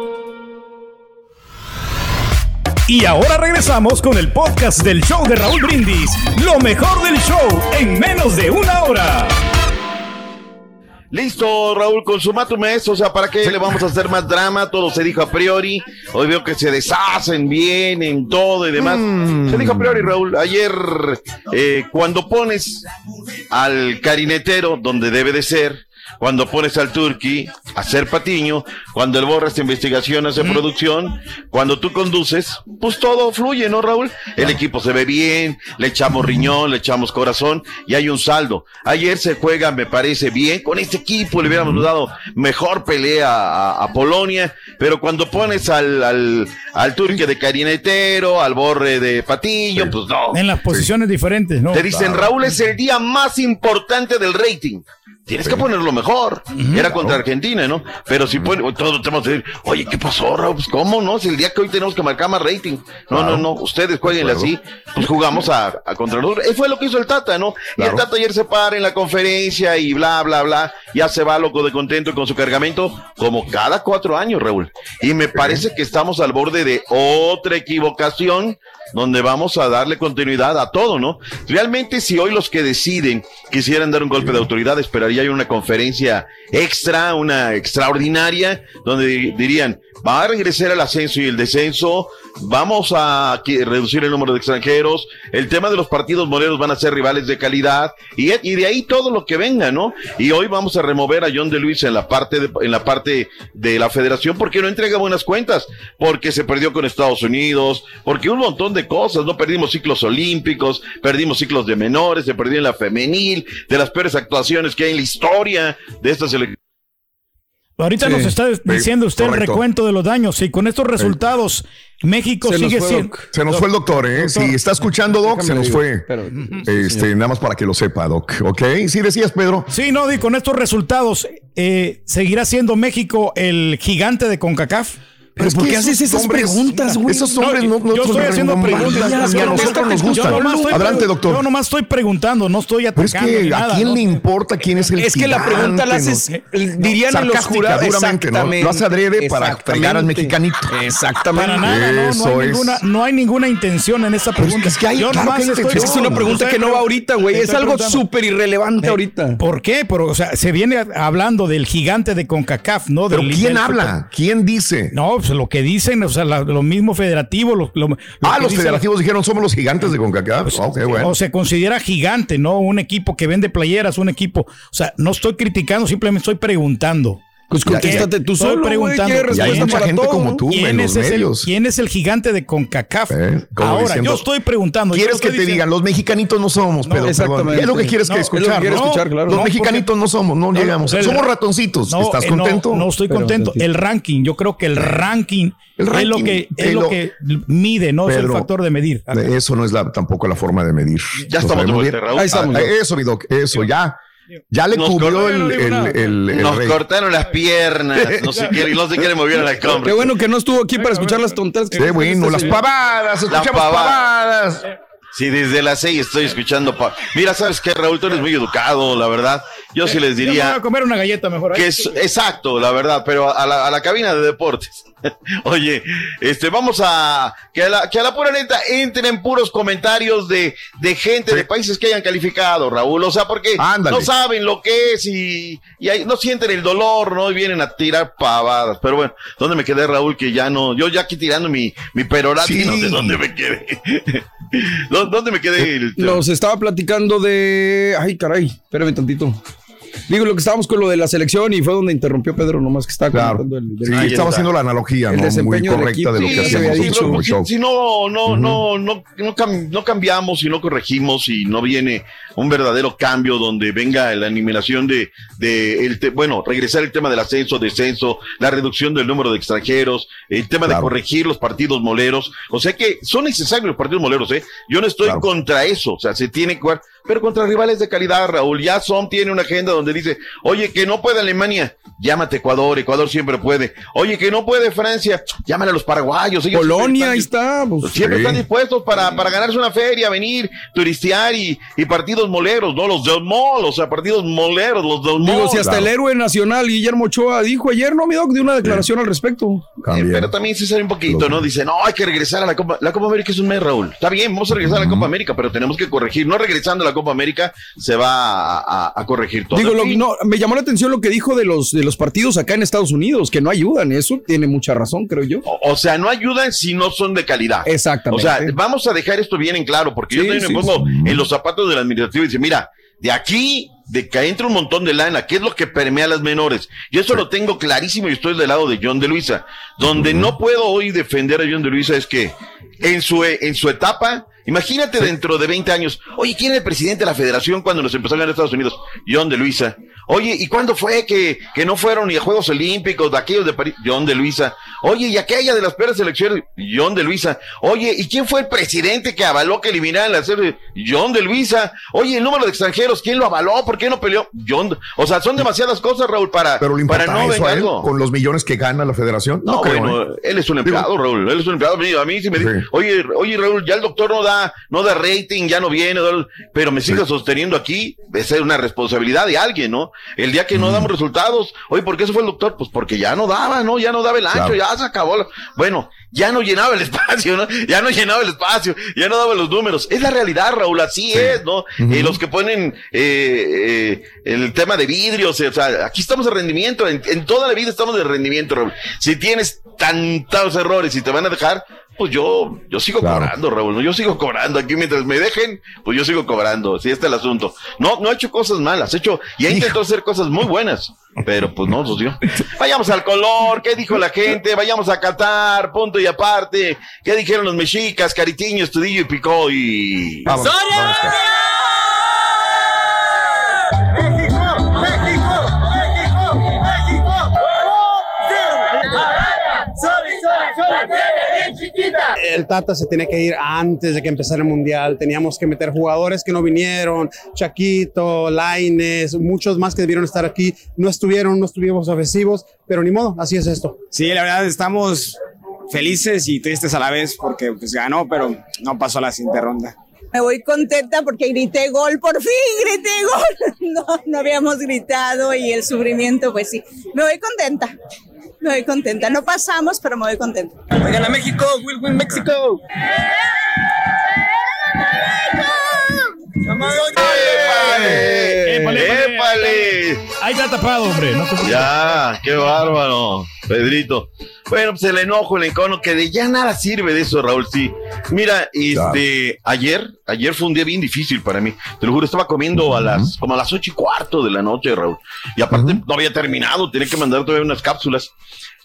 [SPEAKER 10] Y ahora regresamos con el podcast del show de Raúl Brindis. Lo mejor del show en menos de una hora.
[SPEAKER 23] Listo, Raúl, consuma tu mes. O sea, ¿para qué le vamos a hacer más drama? Todo se dijo a priori. Hoy veo que se deshacen bien en todo y demás. Se dijo a priori, Raúl. Ayer, eh, cuando pones al carinetero donde debe de ser, cuando pones al turqui a hacer patiño, cuando el borra esta investigación hace producción, cuando tú conduces, pues todo fluye, ¿no, Raúl? El equipo se ve bien, le echamos riñón, le echamos corazón y hay un saldo. Ayer se juega, me parece bien, con este equipo le hubiéramos dado mejor pelea a, a Polonia, pero cuando pones al, al, al turqui de carinetero, al borre de patiño, pues no.
[SPEAKER 4] En las posiciones diferentes, ¿no?
[SPEAKER 23] Te dicen, Raúl es el día más importante del rating. Tienes que ponerlo mejor. Era contra Argentina, ¿no? Pero si pone, todos tenemos que decir, oye, ¿qué pasó, Raúl? Pues, ¿cómo no? Es el día que hoy tenemos que marcar más rating. No, no, no, ustedes jueguen así. Pues jugamos a, a contra nosotros. Eso fue lo que hizo el Tata, ¿no? Y el Tata ayer se para en la conferencia y bla, bla, bla. Ya se va loco de contento con su cargamento, como cada cuatro años, Raúl. Y me parece que estamos al borde de otra equivocación donde vamos a darle continuidad a todo, ¿no? Realmente si hoy los que deciden quisieran dar un golpe de autoridad, esperaría yo una conferencia extra, una extraordinaria, donde dirían, va a regresar el ascenso y el descenso, vamos a reducir el número de extranjeros, el tema de los partidos moreros van a ser rivales de calidad, y, y de ahí todo lo que venga, ¿no? Y hoy vamos a remover a John de Luis en la parte de, en la parte de la federación porque no entrega buenas cuentas, porque se perdió con Estados Unidos, porque un montón de cosas, ¿no? Perdimos ciclos olímpicos, perdimos ciclos de menores, se perdió en la femenil, de las peores actuaciones que hay en la historia de esta selección.
[SPEAKER 4] Ahorita
[SPEAKER 23] Sí,
[SPEAKER 4] nos está diciendo usted el recuento de los daños y con estos resultados México
[SPEAKER 2] Se
[SPEAKER 4] sigue siendo...
[SPEAKER 2] Se nos fue el doctor, ¿eh? Si está escuchando, Doc, se nos fue. Este, nada más para que lo sepa, Doc. ¿Ok? Sí, decías, Pedro.
[SPEAKER 4] Sí, no, y con estos resultados, eh, ¿seguirá siendo México el gigante de CONCACAF?
[SPEAKER 2] Pero ¿por qué haces esas preguntas, güey? Esos hombres no- no
[SPEAKER 4] Yo estoy
[SPEAKER 2] son
[SPEAKER 4] haciendo preguntas.
[SPEAKER 2] Ni a nosotros nos gustan. Adelante, doctor.
[SPEAKER 4] Yo nomás estoy preguntando, no estoy
[SPEAKER 2] Pero es
[SPEAKER 4] atacando.
[SPEAKER 2] que a quién
[SPEAKER 4] ¿no?
[SPEAKER 2] le importa quién es el
[SPEAKER 24] Es que la pregunta la
[SPEAKER 2] ¿no?
[SPEAKER 24] haces, dirían en los jurados,
[SPEAKER 2] duramente, ¿no?
[SPEAKER 24] exactamente.
[SPEAKER 2] Lo hace adrede para fregar al mexicanito.
[SPEAKER 24] Exactamente.
[SPEAKER 4] Para nada, no, no,
[SPEAKER 2] Eso
[SPEAKER 4] hay
[SPEAKER 2] es.
[SPEAKER 4] ninguna, no hay ninguna intención en esta pregunta.
[SPEAKER 2] es que hay-
[SPEAKER 4] Yo
[SPEAKER 2] claro
[SPEAKER 4] nomás
[SPEAKER 2] que hay
[SPEAKER 4] estoy-.
[SPEAKER 24] Es una pregunta que no va ahorita, güey. Es algo súper irrelevante
[SPEAKER 4] Eh,
[SPEAKER 24] ahorita.
[SPEAKER 4] ¿Por qué? Pero, o sea, se viene hablando del gigante de CONCACAF, ¿no?
[SPEAKER 2] Pero ¿quién habla? ¿Quién dice?
[SPEAKER 4] No, pues lo que dicen, o sea, la- lo mismo federativo. Lo, lo- lo
[SPEAKER 2] Ah, los
[SPEAKER 4] dice-
[SPEAKER 2] federativos dijeron somos los gigantes de CONCACAF. Ok, bueno.
[SPEAKER 4] O se considera gigante, ¿no? Un equipo que vende playeras, un equipo. O sea, no estoy criticando, simplemente estoy preguntando.
[SPEAKER 24] Pues contéstate tú solo,
[SPEAKER 4] preguntando.
[SPEAKER 24] ¿qué respuesta
[SPEAKER 2] Y hay mucha
[SPEAKER 24] para
[SPEAKER 2] gente
[SPEAKER 24] todo?
[SPEAKER 2] como tú
[SPEAKER 4] ¿Quién
[SPEAKER 2] en los
[SPEAKER 4] es, ese-
[SPEAKER 2] medios.
[SPEAKER 4] ¿Quién es el gigante de CONCACAF?
[SPEAKER 2] ¿Eh?
[SPEAKER 4] Ahora,
[SPEAKER 2] diciendo,
[SPEAKER 4] yo estoy preguntando.
[SPEAKER 2] ¿Quieres
[SPEAKER 4] no
[SPEAKER 2] que te digan? Los mexicanitos no somos, Pedro.
[SPEAKER 24] exactamente.
[SPEAKER 2] perdón. Es lo que quieres
[SPEAKER 4] No,
[SPEAKER 2] que
[SPEAKER 4] es lo que
[SPEAKER 2] escuchar.
[SPEAKER 24] quiero
[SPEAKER 2] ¿no?
[SPEAKER 24] escuchar, claro.
[SPEAKER 2] Los
[SPEAKER 4] No,
[SPEAKER 2] mexicanitos no somos, no llegamos.
[SPEAKER 4] el-
[SPEAKER 2] Somos ratoncitos.
[SPEAKER 4] No,
[SPEAKER 2] ¿Estás
[SPEAKER 4] eh, no,
[SPEAKER 2] contento?
[SPEAKER 4] No, estoy
[SPEAKER 24] Pero
[SPEAKER 4] contento. El ranking, yo creo que el ranking,
[SPEAKER 2] El
[SPEAKER 4] es lo
[SPEAKER 2] ranking,
[SPEAKER 4] que es lo que mide, no es el factor de medir.
[SPEAKER 2] Eso no es la, tampoco la forma de medir.
[SPEAKER 23] Ya estamos de vuelta. Raúl.
[SPEAKER 24] Ahí estamos,
[SPEAKER 2] Ah. Eso, mi doc, eso, ya. Ya le
[SPEAKER 23] Nos
[SPEAKER 2] cubrió el,
[SPEAKER 23] Nos
[SPEAKER 2] rey.
[SPEAKER 23] cortaron las piernas, no qué, y no sé qué le movieron la compra.
[SPEAKER 24] Qué bueno que no estuvo aquí para escuchar las tonteras que
[SPEAKER 2] Qué bueno, las pavadas, escuchamos
[SPEAKER 23] pavadas.
[SPEAKER 2] pavadas.
[SPEAKER 23] Sí, desde las seis estoy escuchando. pa- Mira, ¿sabes qué, Raúl? Tú eres muy educado, la verdad. Yo sí les
[SPEAKER 4] Yo me voy
[SPEAKER 23] diría
[SPEAKER 4] a comer una galleta mejor.
[SPEAKER 23] que es exacto, la verdad, pero a la, a la cabina de deportes. Oye, este, vamos a que a la, que a la pura neta entren puros comentarios de, de gente de países que hayan calificado, Raúl. O sea, porque
[SPEAKER 2] Ándale.
[SPEAKER 23] no saben lo que es y, y ahí no sienten el dolor, ¿no? Y vienen a tirar pavadas. Pero bueno, ¿dónde me quedé, Raúl? Que ya no, yo ya aquí tirando mi, mi perorati,
[SPEAKER 2] Sí.
[SPEAKER 23] no sé dónde me quedé. ¿Dó- ¿Dónde me quedé? El-
[SPEAKER 24] Nos estaba platicando de. Ay, caray, espérame tantito. Digo lo que estábamos con lo de la selección y fue donde interrumpió Pedro nomás que estaba
[SPEAKER 2] Claro.
[SPEAKER 24] comentando el, del-
[SPEAKER 2] Sí, estaba haciendo la analogía,
[SPEAKER 24] El
[SPEAKER 2] ¿no? Muy correcta
[SPEAKER 24] equipo.
[SPEAKER 2] de lo que hacíamos
[SPEAKER 24] dicho.
[SPEAKER 2] como
[SPEAKER 23] si,
[SPEAKER 2] show.
[SPEAKER 23] si no, no, no, no, no, cam- no cambiamos y no corregimos y no viene un verdadero cambio donde venga la eliminación de, de el te- bueno, regresar el tema del ascenso, descenso, la reducción del número de extranjeros, el tema de corregir los partidos moleros. O sea que son necesarios los partidos moleros, ¿eh? Yo no estoy
[SPEAKER 2] Claro.
[SPEAKER 23] contra eso, o sea, se tiene que jugar, pero contra rivales de calidad, Raúl. Ya Son tiene una agenda donde dice, oye, que no puede Alemania, llámate Ecuador, Ecuador siempre puede. Oye, que no puede Francia, llámale a los paraguayos. ellos
[SPEAKER 24] Polonia,
[SPEAKER 23] siempre
[SPEAKER 24] ahí
[SPEAKER 23] están
[SPEAKER 24] está. pues,
[SPEAKER 23] Siempre
[SPEAKER 2] Sí.
[SPEAKER 23] están dispuestos para, para ganarse una feria, venir, turistear y, y partidos partidos moleros, no los del mall, o sea, partidos moleros, los del mall.
[SPEAKER 24] Digo, si hasta el héroe nacional Guillermo Ochoa dijo ayer, no, mi doc, de una declaración al respecto.
[SPEAKER 23] Eh, pero también se sabe un poquito, ¿no? Dice, no, hay que regresar a la Copa. La Copa América es un mes, Raúl. Está bien, vamos a regresar a la Copa América, pero tenemos que corregir. No regresando a la Copa América, se va a, a- a corregir todo.
[SPEAKER 24] Digo, lo- no, me llamó la atención lo que dijo de los, de los partidos acá en Estados Unidos, que no ayudan. Eso tiene mucha razón, creo yo.
[SPEAKER 23] O sea, no ayudan si no son de calidad.
[SPEAKER 24] Exactamente.
[SPEAKER 23] O sea, vamos a dejar esto bien en claro, porque yo también
[SPEAKER 24] sí,
[SPEAKER 23] me pongo en los zapatos del administrativo y dice, mira, de aquí, de que entra un montón de lana, ¿qué es lo que permea a las menores? Yo eso lo tengo clarísimo y estoy del lado de John de Luisa. Donde no puedo hoy defender a John de Luisa es que en su, en su etapa, imagínate dentro de 20 años, oye, ¿quién era el presidente de la federación cuando nos empezó a ganar Estados Unidos? John de Luisa. Oye, ¿y cuándo fue que, que no fueron ni a Juegos Olímpicos de aquellos de París? John de Luisa. Oye, y aquella de las peores selecciones, John de Luisa. Oye, ¿y quién fue el presidente que avaló que eliminaran la serie? John de Luisa. Oye, el número de extranjeros, ¿quién lo avaló? ¿Por qué no peleó? John. de- O sea, son demasiadas cosas, Raúl, para,
[SPEAKER 2] Pero le
[SPEAKER 23] para no
[SPEAKER 2] eso a él con los millones que gana la federación.
[SPEAKER 23] No,
[SPEAKER 2] creo,
[SPEAKER 23] bueno,
[SPEAKER 2] ¿eh?
[SPEAKER 23] él es un empleado, Raúl, él es un empleado. A mí sí me dice, oye, oye, Raúl, ya el doctor no da, no da rating, ya no viene, no- pero me sigue sosteniendo aquí, esa es una responsabilidad de alguien, ¿no? El día que no damos resultados, oye, ¿por qué se fue el doctor? Pues porque ya no daba, ¿no? Ya no daba el ancho,
[SPEAKER 2] Claro.
[SPEAKER 23] ya se acabó. la- Bueno, ya no llenaba el espacio, ¿no? Ya no llenaba el espacio, ya no daba los números. Es la realidad, Raúl, así es, ¿no? Eh, los que ponen eh, eh, el tema de vidrios, o sea, aquí estamos de rendimiento, en, en toda la vida estamos de rendimiento, Raúl. Si tienes tantos errores y te van a dejar, pues yo, yo sigo cobrando, Raúl, ¿no? yo sigo cobrando aquí mientras me dejen, pues yo sigo cobrando, así está el asunto. No, no he hecho cosas malas, he hecho, y he intentado hacer cosas muy buenas, pero pues no, socio. Vayamos al color, ¿qué dijo la gente? Vayamos a Qatar, punto y aparte. ¿Qué dijeron los mexicas, Caritiño, Estudillo y Picó y...
[SPEAKER 2] Vámonos,
[SPEAKER 25] El Tata se tenía que ir antes de que empezara el Mundial. Teníamos que meter jugadores que no vinieron, Chaquito, Laines, muchos más que debieron estar aquí. No estuvieron, no estuvimos ofensivos, pero ni modo, así es esto.
[SPEAKER 26] Sí, la verdad estamos felices y tristes a la vez porque pues ganó, pero no pasó a la siguiente ronda.
[SPEAKER 27] Me voy contenta porque grité gol, por fin grité gol. No, no habíamos gritado y el sufrimiento, pues sí. Me voy contenta. Me voy contenta. No pasamos, pero me voy contenta.
[SPEAKER 26] Gana México, will win México.
[SPEAKER 23] ¡Épale! ¡Épale!
[SPEAKER 4] Ahí está tapado, hombre. No te
[SPEAKER 23] Ya, qué bárbaro, Pedrito. Bueno, pues el enojo, el encono, que de ya nada sirve de eso, Raúl, sí. Mira, este, ayer, ayer fue un día bien difícil para mí. Te lo juro, estaba comiendo a las, como a las ocho y cuarto de la noche, Raúl. Y aparte no había terminado, tenía que mandar todavía unas cápsulas.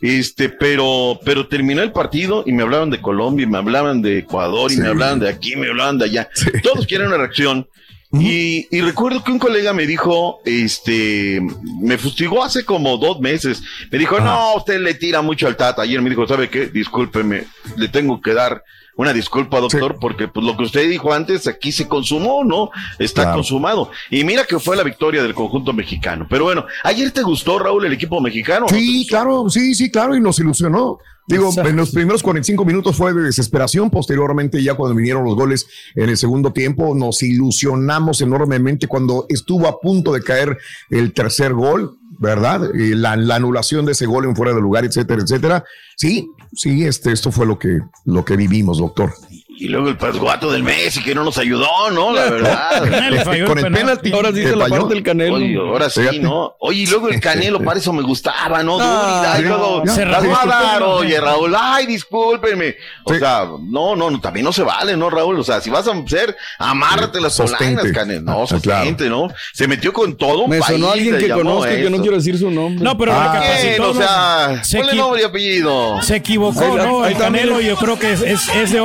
[SPEAKER 23] Este, pero, pero terminó el partido y me hablaban de Colombia, y me hablaban de Ecuador, y me hablaban de aquí, me hablaban de allá. Todos quieren una reacción. Y, y recuerdo que un colega me dijo, este, me fustigó hace como dos meses. Me dijo, no, usted le tira mucho al Tata. Ayer me dijo, ¿sabe qué? Discúlpeme, le tengo que dar una disculpa, doctor, porque pues lo que usted dijo antes aquí se consumó, ¿no? Está
[SPEAKER 2] Claro.
[SPEAKER 23] consumado. Y mira que fue la victoria del conjunto mexicano. Pero bueno, ¿ayer te gustó, Raúl, el equipo mexicano?
[SPEAKER 2] Sí, claro, sí, sí, claro, y nos ilusionó. Digo,
[SPEAKER 23] Exacto.
[SPEAKER 2] en los primeros 45 minutos fue de desesperación, posteriormente ya cuando vinieron los goles en el segundo tiempo, nos ilusionamos enormemente cuando estuvo a punto de caer el tercer gol, ¿verdad? Y la, la anulación de ese gol en fuera de lugar, etcétera, etcétera. Sí, sí, este, esto fue lo que, lo que vivimos, doctor.
[SPEAKER 23] Y luego el pasguato del Messi que no nos ayudó, ¿no? La verdad.
[SPEAKER 2] Con el penalti.
[SPEAKER 24] Ahora sí se la parte del Canelo.
[SPEAKER 23] Oye, ahora sí,
[SPEAKER 2] Fíjate.
[SPEAKER 23] ¿no? Oye, y luego el Canelo, para eso me gustaba, ¿no?
[SPEAKER 24] Ah,
[SPEAKER 23] Dura, y luego las
[SPEAKER 24] Se
[SPEAKER 23] va a dar, oye. Raúl, ay, discúlpenme. O sea, no, no, no, también no se vale, ¿no, Raúl? O sea, si vas a ser, amárrate las polainas, Canelo. No,
[SPEAKER 2] Ah, claro.
[SPEAKER 23] sostente, ¿no? Se metió con todo un
[SPEAKER 24] Me
[SPEAKER 23] país.
[SPEAKER 24] sonó alguien que conozco que no quiero decir su nombre.
[SPEAKER 4] No, pero
[SPEAKER 23] Ah,
[SPEAKER 4] recapacitó.
[SPEAKER 23] ¿quién? O sea,
[SPEAKER 4] Se
[SPEAKER 23] ponle nombre y apellido.
[SPEAKER 4] Se equivocó, ¿no? El Canelo yo creo que es, es, es de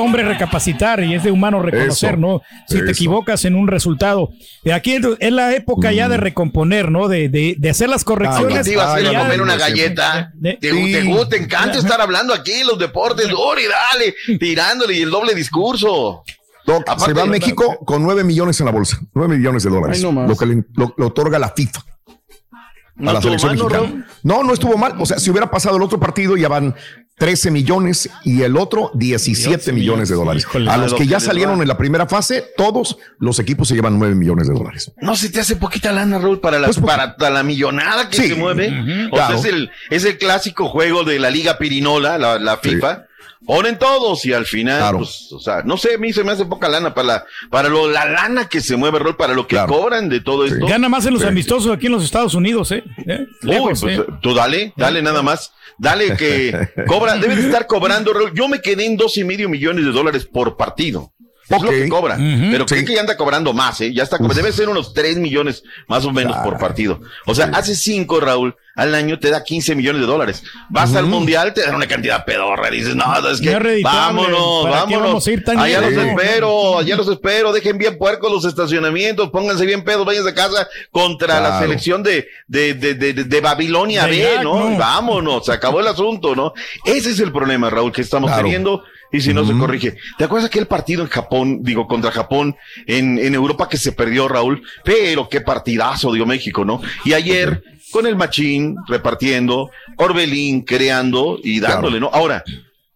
[SPEAKER 4] hombre recapacitar y es de humano reconocer,
[SPEAKER 2] Eso,
[SPEAKER 4] ¿no? Si te equivocas en un resultado. Aquí es la época ya de recomponer, ¿no? De, de, de hacer las
[SPEAKER 23] ¿Cómo
[SPEAKER 4] correcciones.
[SPEAKER 23] te ibas a ir comer una galleta?
[SPEAKER 4] De-
[SPEAKER 23] ¿Te,
[SPEAKER 4] Sí.
[SPEAKER 23] te gusta, te encanta estar hablando aquí en los deportes, Dori, dale, tirándole y el doble discurso.
[SPEAKER 2] Doc,
[SPEAKER 23] Aparte-
[SPEAKER 2] se va a México con 9 millones en la bolsa, 9 millones de dólares,
[SPEAKER 24] Ay, no
[SPEAKER 2] lo que le, lo- lo otorga la FIFA. A la selección mexicana. No, no estuvo mal. O sea, si hubiera pasado el otro partido, ya van 13 millones y el otro 17 millones de dólares. a los que ya salieron en la primera fase, todos los equipos se llevan 9 millones de dólares.
[SPEAKER 23] No se te hace poquita lana, Raúl, para la,
[SPEAKER 2] Pues,
[SPEAKER 23] para la millonada que
[SPEAKER 2] Sí.
[SPEAKER 23] se mueve. O sea, es el, es el clásico juego de la Liga Pirinola, la, la FIFA. Ponen todos y al final, pues, o sea, no sé, a mí se me hace poca lana para la, para lo, la lana que se mueve, Raúl, para lo que cobran de todo esto.
[SPEAKER 4] Gana más en los amistosos aquí en los Estados Unidos, ¿eh? ¿Eh?
[SPEAKER 23] Uy, pues,
[SPEAKER 4] ¿eh?
[SPEAKER 23] tú dale, dale nada más. Dale que cobra, debe de estar cobrando. Raúl. Yo me quedé en dos y medio millones de dólares por partido. Es lo que cobra. Pero creo que ya anda cobrando más, ¿eh? Ya está, co- debe ser unos 3 millones más o menos por partido. O sea, hace 5, Raúl, al año te da 15 millones de dólares. Vas al mundial, te dan una cantidad pedorra. Dices, no, es que vámonos,
[SPEAKER 4] ¿Para qué
[SPEAKER 23] vámonos.
[SPEAKER 4] vamos a ir tan
[SPEAKER 23] allá los espero, allá los espero. Dejen bien puercos los estacionamientos, pónganse bien pedos, vayan a casa contra la selección de, de, de, de, de Babilonia
[SPEAKER 2] De
[SPEAKER 23] B, ¿no?
[SPEAKER 2] no.
[SPEAKER 23] Vámonos, se acabó el asunto, ¿no? Ese es el problema, Raúl, que estamos
[SPEAKER 2] Claro.
[SPEAKER 23] teniendo y si no se corrige. ¿Te acuerdas aquel partido en Japón, digo, contra Japón en, en Europa que se perdió, Raúl? Pero qué partidazo dio México, ¿no? Y ayer, con el machín repartiendo, Orbelín creando y dándole, ¿no? Ahora,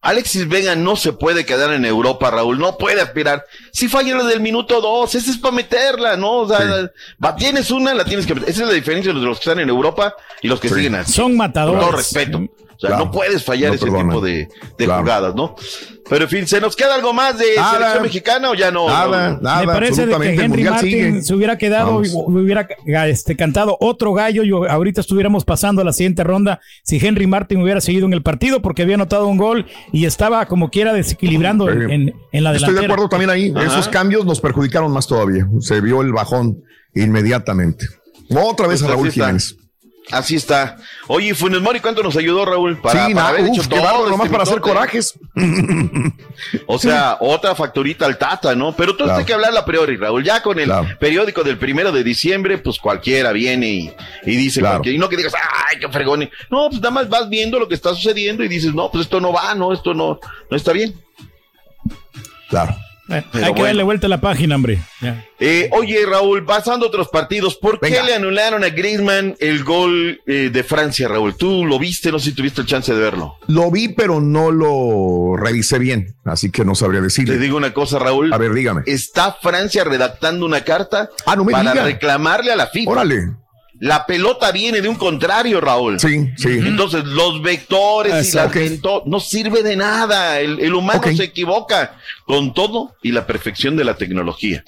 [SPEAKER 23] Alexis Vega no se puede quedar en Europa, Raúl, no puede aspirar. Si falla la del minuto dos, ese es para meterla, ¿no? O sea, va, tienes una, la tienes que meter. Esa es la diferencia de los que están en Europa y los que
[SPEAKER 4] Sí.
[SPEAKER 23] siguen así.
[SPEAKER 4] Son matadores.
[SPEAKER 23] Con todo respeto. O sea,
[SPEAKER 2] Claro.
[SPEAKER 23] no puedes fallar
[SPEAKER 2] No
[SPEAKER 23] ese tipo de, de
[SPEAKER 2] Claro.
[SPEAKER 23] jugadas, ¿no? Pero en fin, ¿se nos queda algo más de
[SPEAKER 2] Nada.
[SPEAKER 23] selección mexicana o ya no?
[SPEAKER 2] Nada, nada.
[SPEAKER 4] Me parece de que Henry Martin
[SPEAKER 2] sigue.
[SPEAKER 4] se hubiera quedado y hubiera este, cantado otro gallo y ahorita estuviéramos pasando a la siguiente ronda si Henry Martin hubiera seguido en el partido porque había anotado un gol y estaba como quiera desequilibrando en, en- en la delantera.
[SPEAKER 2] Estoy de acuerdo también ahí.
[SPEAKER 4] Ajá.
[SPEAKER 2] Esos cambios nos perjudicaron más todavía. Se vio el bajón inmediatamente. Otra vez
[SPEAKER 23] Pues
[SPEAKER 2] a Raúl. Jiménez.
[SPEAKER 23] Así está. Oye, Funes Mori, ¿cuánto nos ayudó Raúl? Para,
[SPEAKER 2] sí,
[SPEAKER 23] para haber
[SPEAKER 2] uf,
[SPEAKER 23] hecho todo este
[SPEAKER 2] nomás para hacer corajes.
[SPEAKER 23] O sea, otra factorita al Tata, ¿no? Pero tú
[SPEAKER 2] Claro.
[SPEAKER 23] hay que hablar a priori, Raúl. Ya con el periódico del primero de diciembre, pues cualquiera viene y, y dice
[SPEAKER 2] Claro.
[SPEAKER 23] y no que digas, ay, qué fregón. No, pues nada más vas viendo lo que está sucediendo y dices, no, pues esto no va, no, esto no, no está bien.
[SPEAKER 2] Claro.
[SPEAKER 4] Eh, hay que
[SPEAKER 23] bueno.
[SPEAKER 4] darle vuelta a la página, hombre.
[SPEAKER 23] Eh, oye, Raúl, pasando a otros partidos, ¿por qué le anularon a Griezmann el gol eh, de Francia, Raúl? Tú lo viste, no sé si tuviste el chance de verlo.
[SPEAKER 2] Lo vi, pero no lo revisé bien, así que no sabría
[SPEAKER 23] Te
[SPEAKER 2] decirle.
[SPEAKER 23] digo una cosa, Raúl.
[SPEAKER 2] A ver, dígame.
[SPEAKER 23] Está Francia redactando una carta
[SPEAKER 2] Ah, no me
[SPEAKER 23] para
[SPEAKER 2] diga.
[SPEAKER 23] reclamarle a la FIFA.
[SPEAKER 2] Órale.
[SPEAKER 23] La pelota viene de un contrario, Raúl.
[SPEAKER 2] Sí, sí.
[SPEAKER 23] Entonces, los vectores y la no sirve de nada. El, el humano se equivoca con todo y la perfección de la tecnología.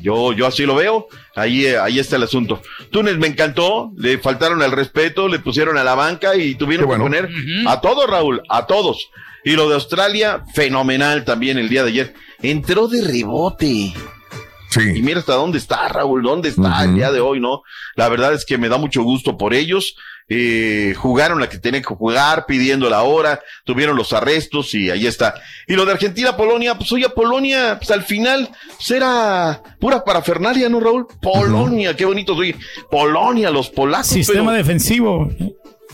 [SPEAKER 23] Yo, yo así lo veo. Ahí, eh, ahí está el asunto. Túnez me encantó. Le faltaron al respeto, le pusieron a la banca y tuvieron
[SPEAKER 2] bueno.
[SPEAKER 23] que poner a todos, Raúl, a todos. Y lo de Australia, fenomenal también el día de ayer. Entró de rebote. Y mira hasta dónde está, Raúl, dónde está el día de hoy, ¿no? La verdad es que me da mucho gusto por ellos. Eh, jugaron la que tenían que jugar, pidiendo la hora, tuvieron los arrestos y ahí está. Y lo de Argentina-Polonia, pues oye, Polonia, pues al final, pues era pura parafernalia, ¿no, Raúl? Polonia, qué bonito, oye, Polonia, los polacos.
[SPEAKER 4] Sistema
[SPEAKER 23] pero-
[SPEAKER 4] defensivo.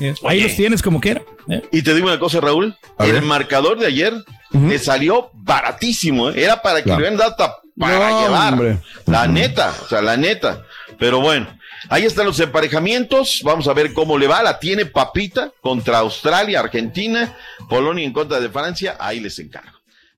[SPEAKER 4] Eh, Ahí
[SPEAKER 23] Oye.
[SPEAKER 4] los tienes como quiera. eh.
[SPEAKER 23] Y te digo una cosa, Raúl, el marcador de ayer le salió baratísimo, ¿eh? era para que
[SPEAKER 2] Claro.
[SPEAKER 23] le hubieran dado hasta para
[SPEAKER 24] No,
[SPEAKER 23] llevar.
[SPEAKER 24] hombre.
[SPEAKER 23] La neta, o sea, la neta. Pero bueno, ahí están los emparejamientos. Vamos a ver cómo le va. La tiene Papita contra Australia, Argentina, Polonia en contra de Francia. Ahí les encargo.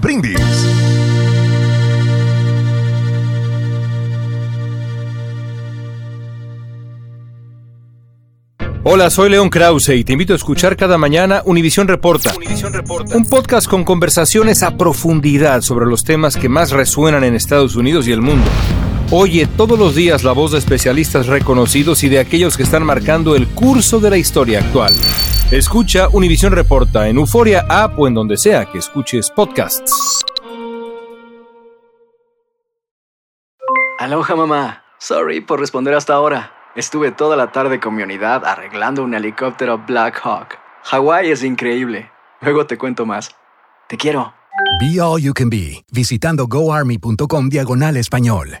[SPEAKER 2] Brindis.
[SPEAKER 28] Hola, soy León Krause y te invito a escuchar cada mañana Univisión Reporta. Un podcast con conversaciones a profundidad sobre los temas que más resuenan en Estados Unidos y el mundo. Oye todos los días la voz de especialistas reconocidos y de aquellos que están marcando el curso de la historia actual. Escucha Univisión Reporta en Euforia App o en donde sea que escuches podcasts.
[SPEAKER 29] Aloha mamá. Sorry por responder hasta ahora. Estuve toda la tarde con mi unidad arreglando un helicóptero Black Hawk. Hawái es increíble. Luego te cuento más. Te quiero.
[SPEAKER 30] Be All You Can Be, visitando goarmy.com diagonal español.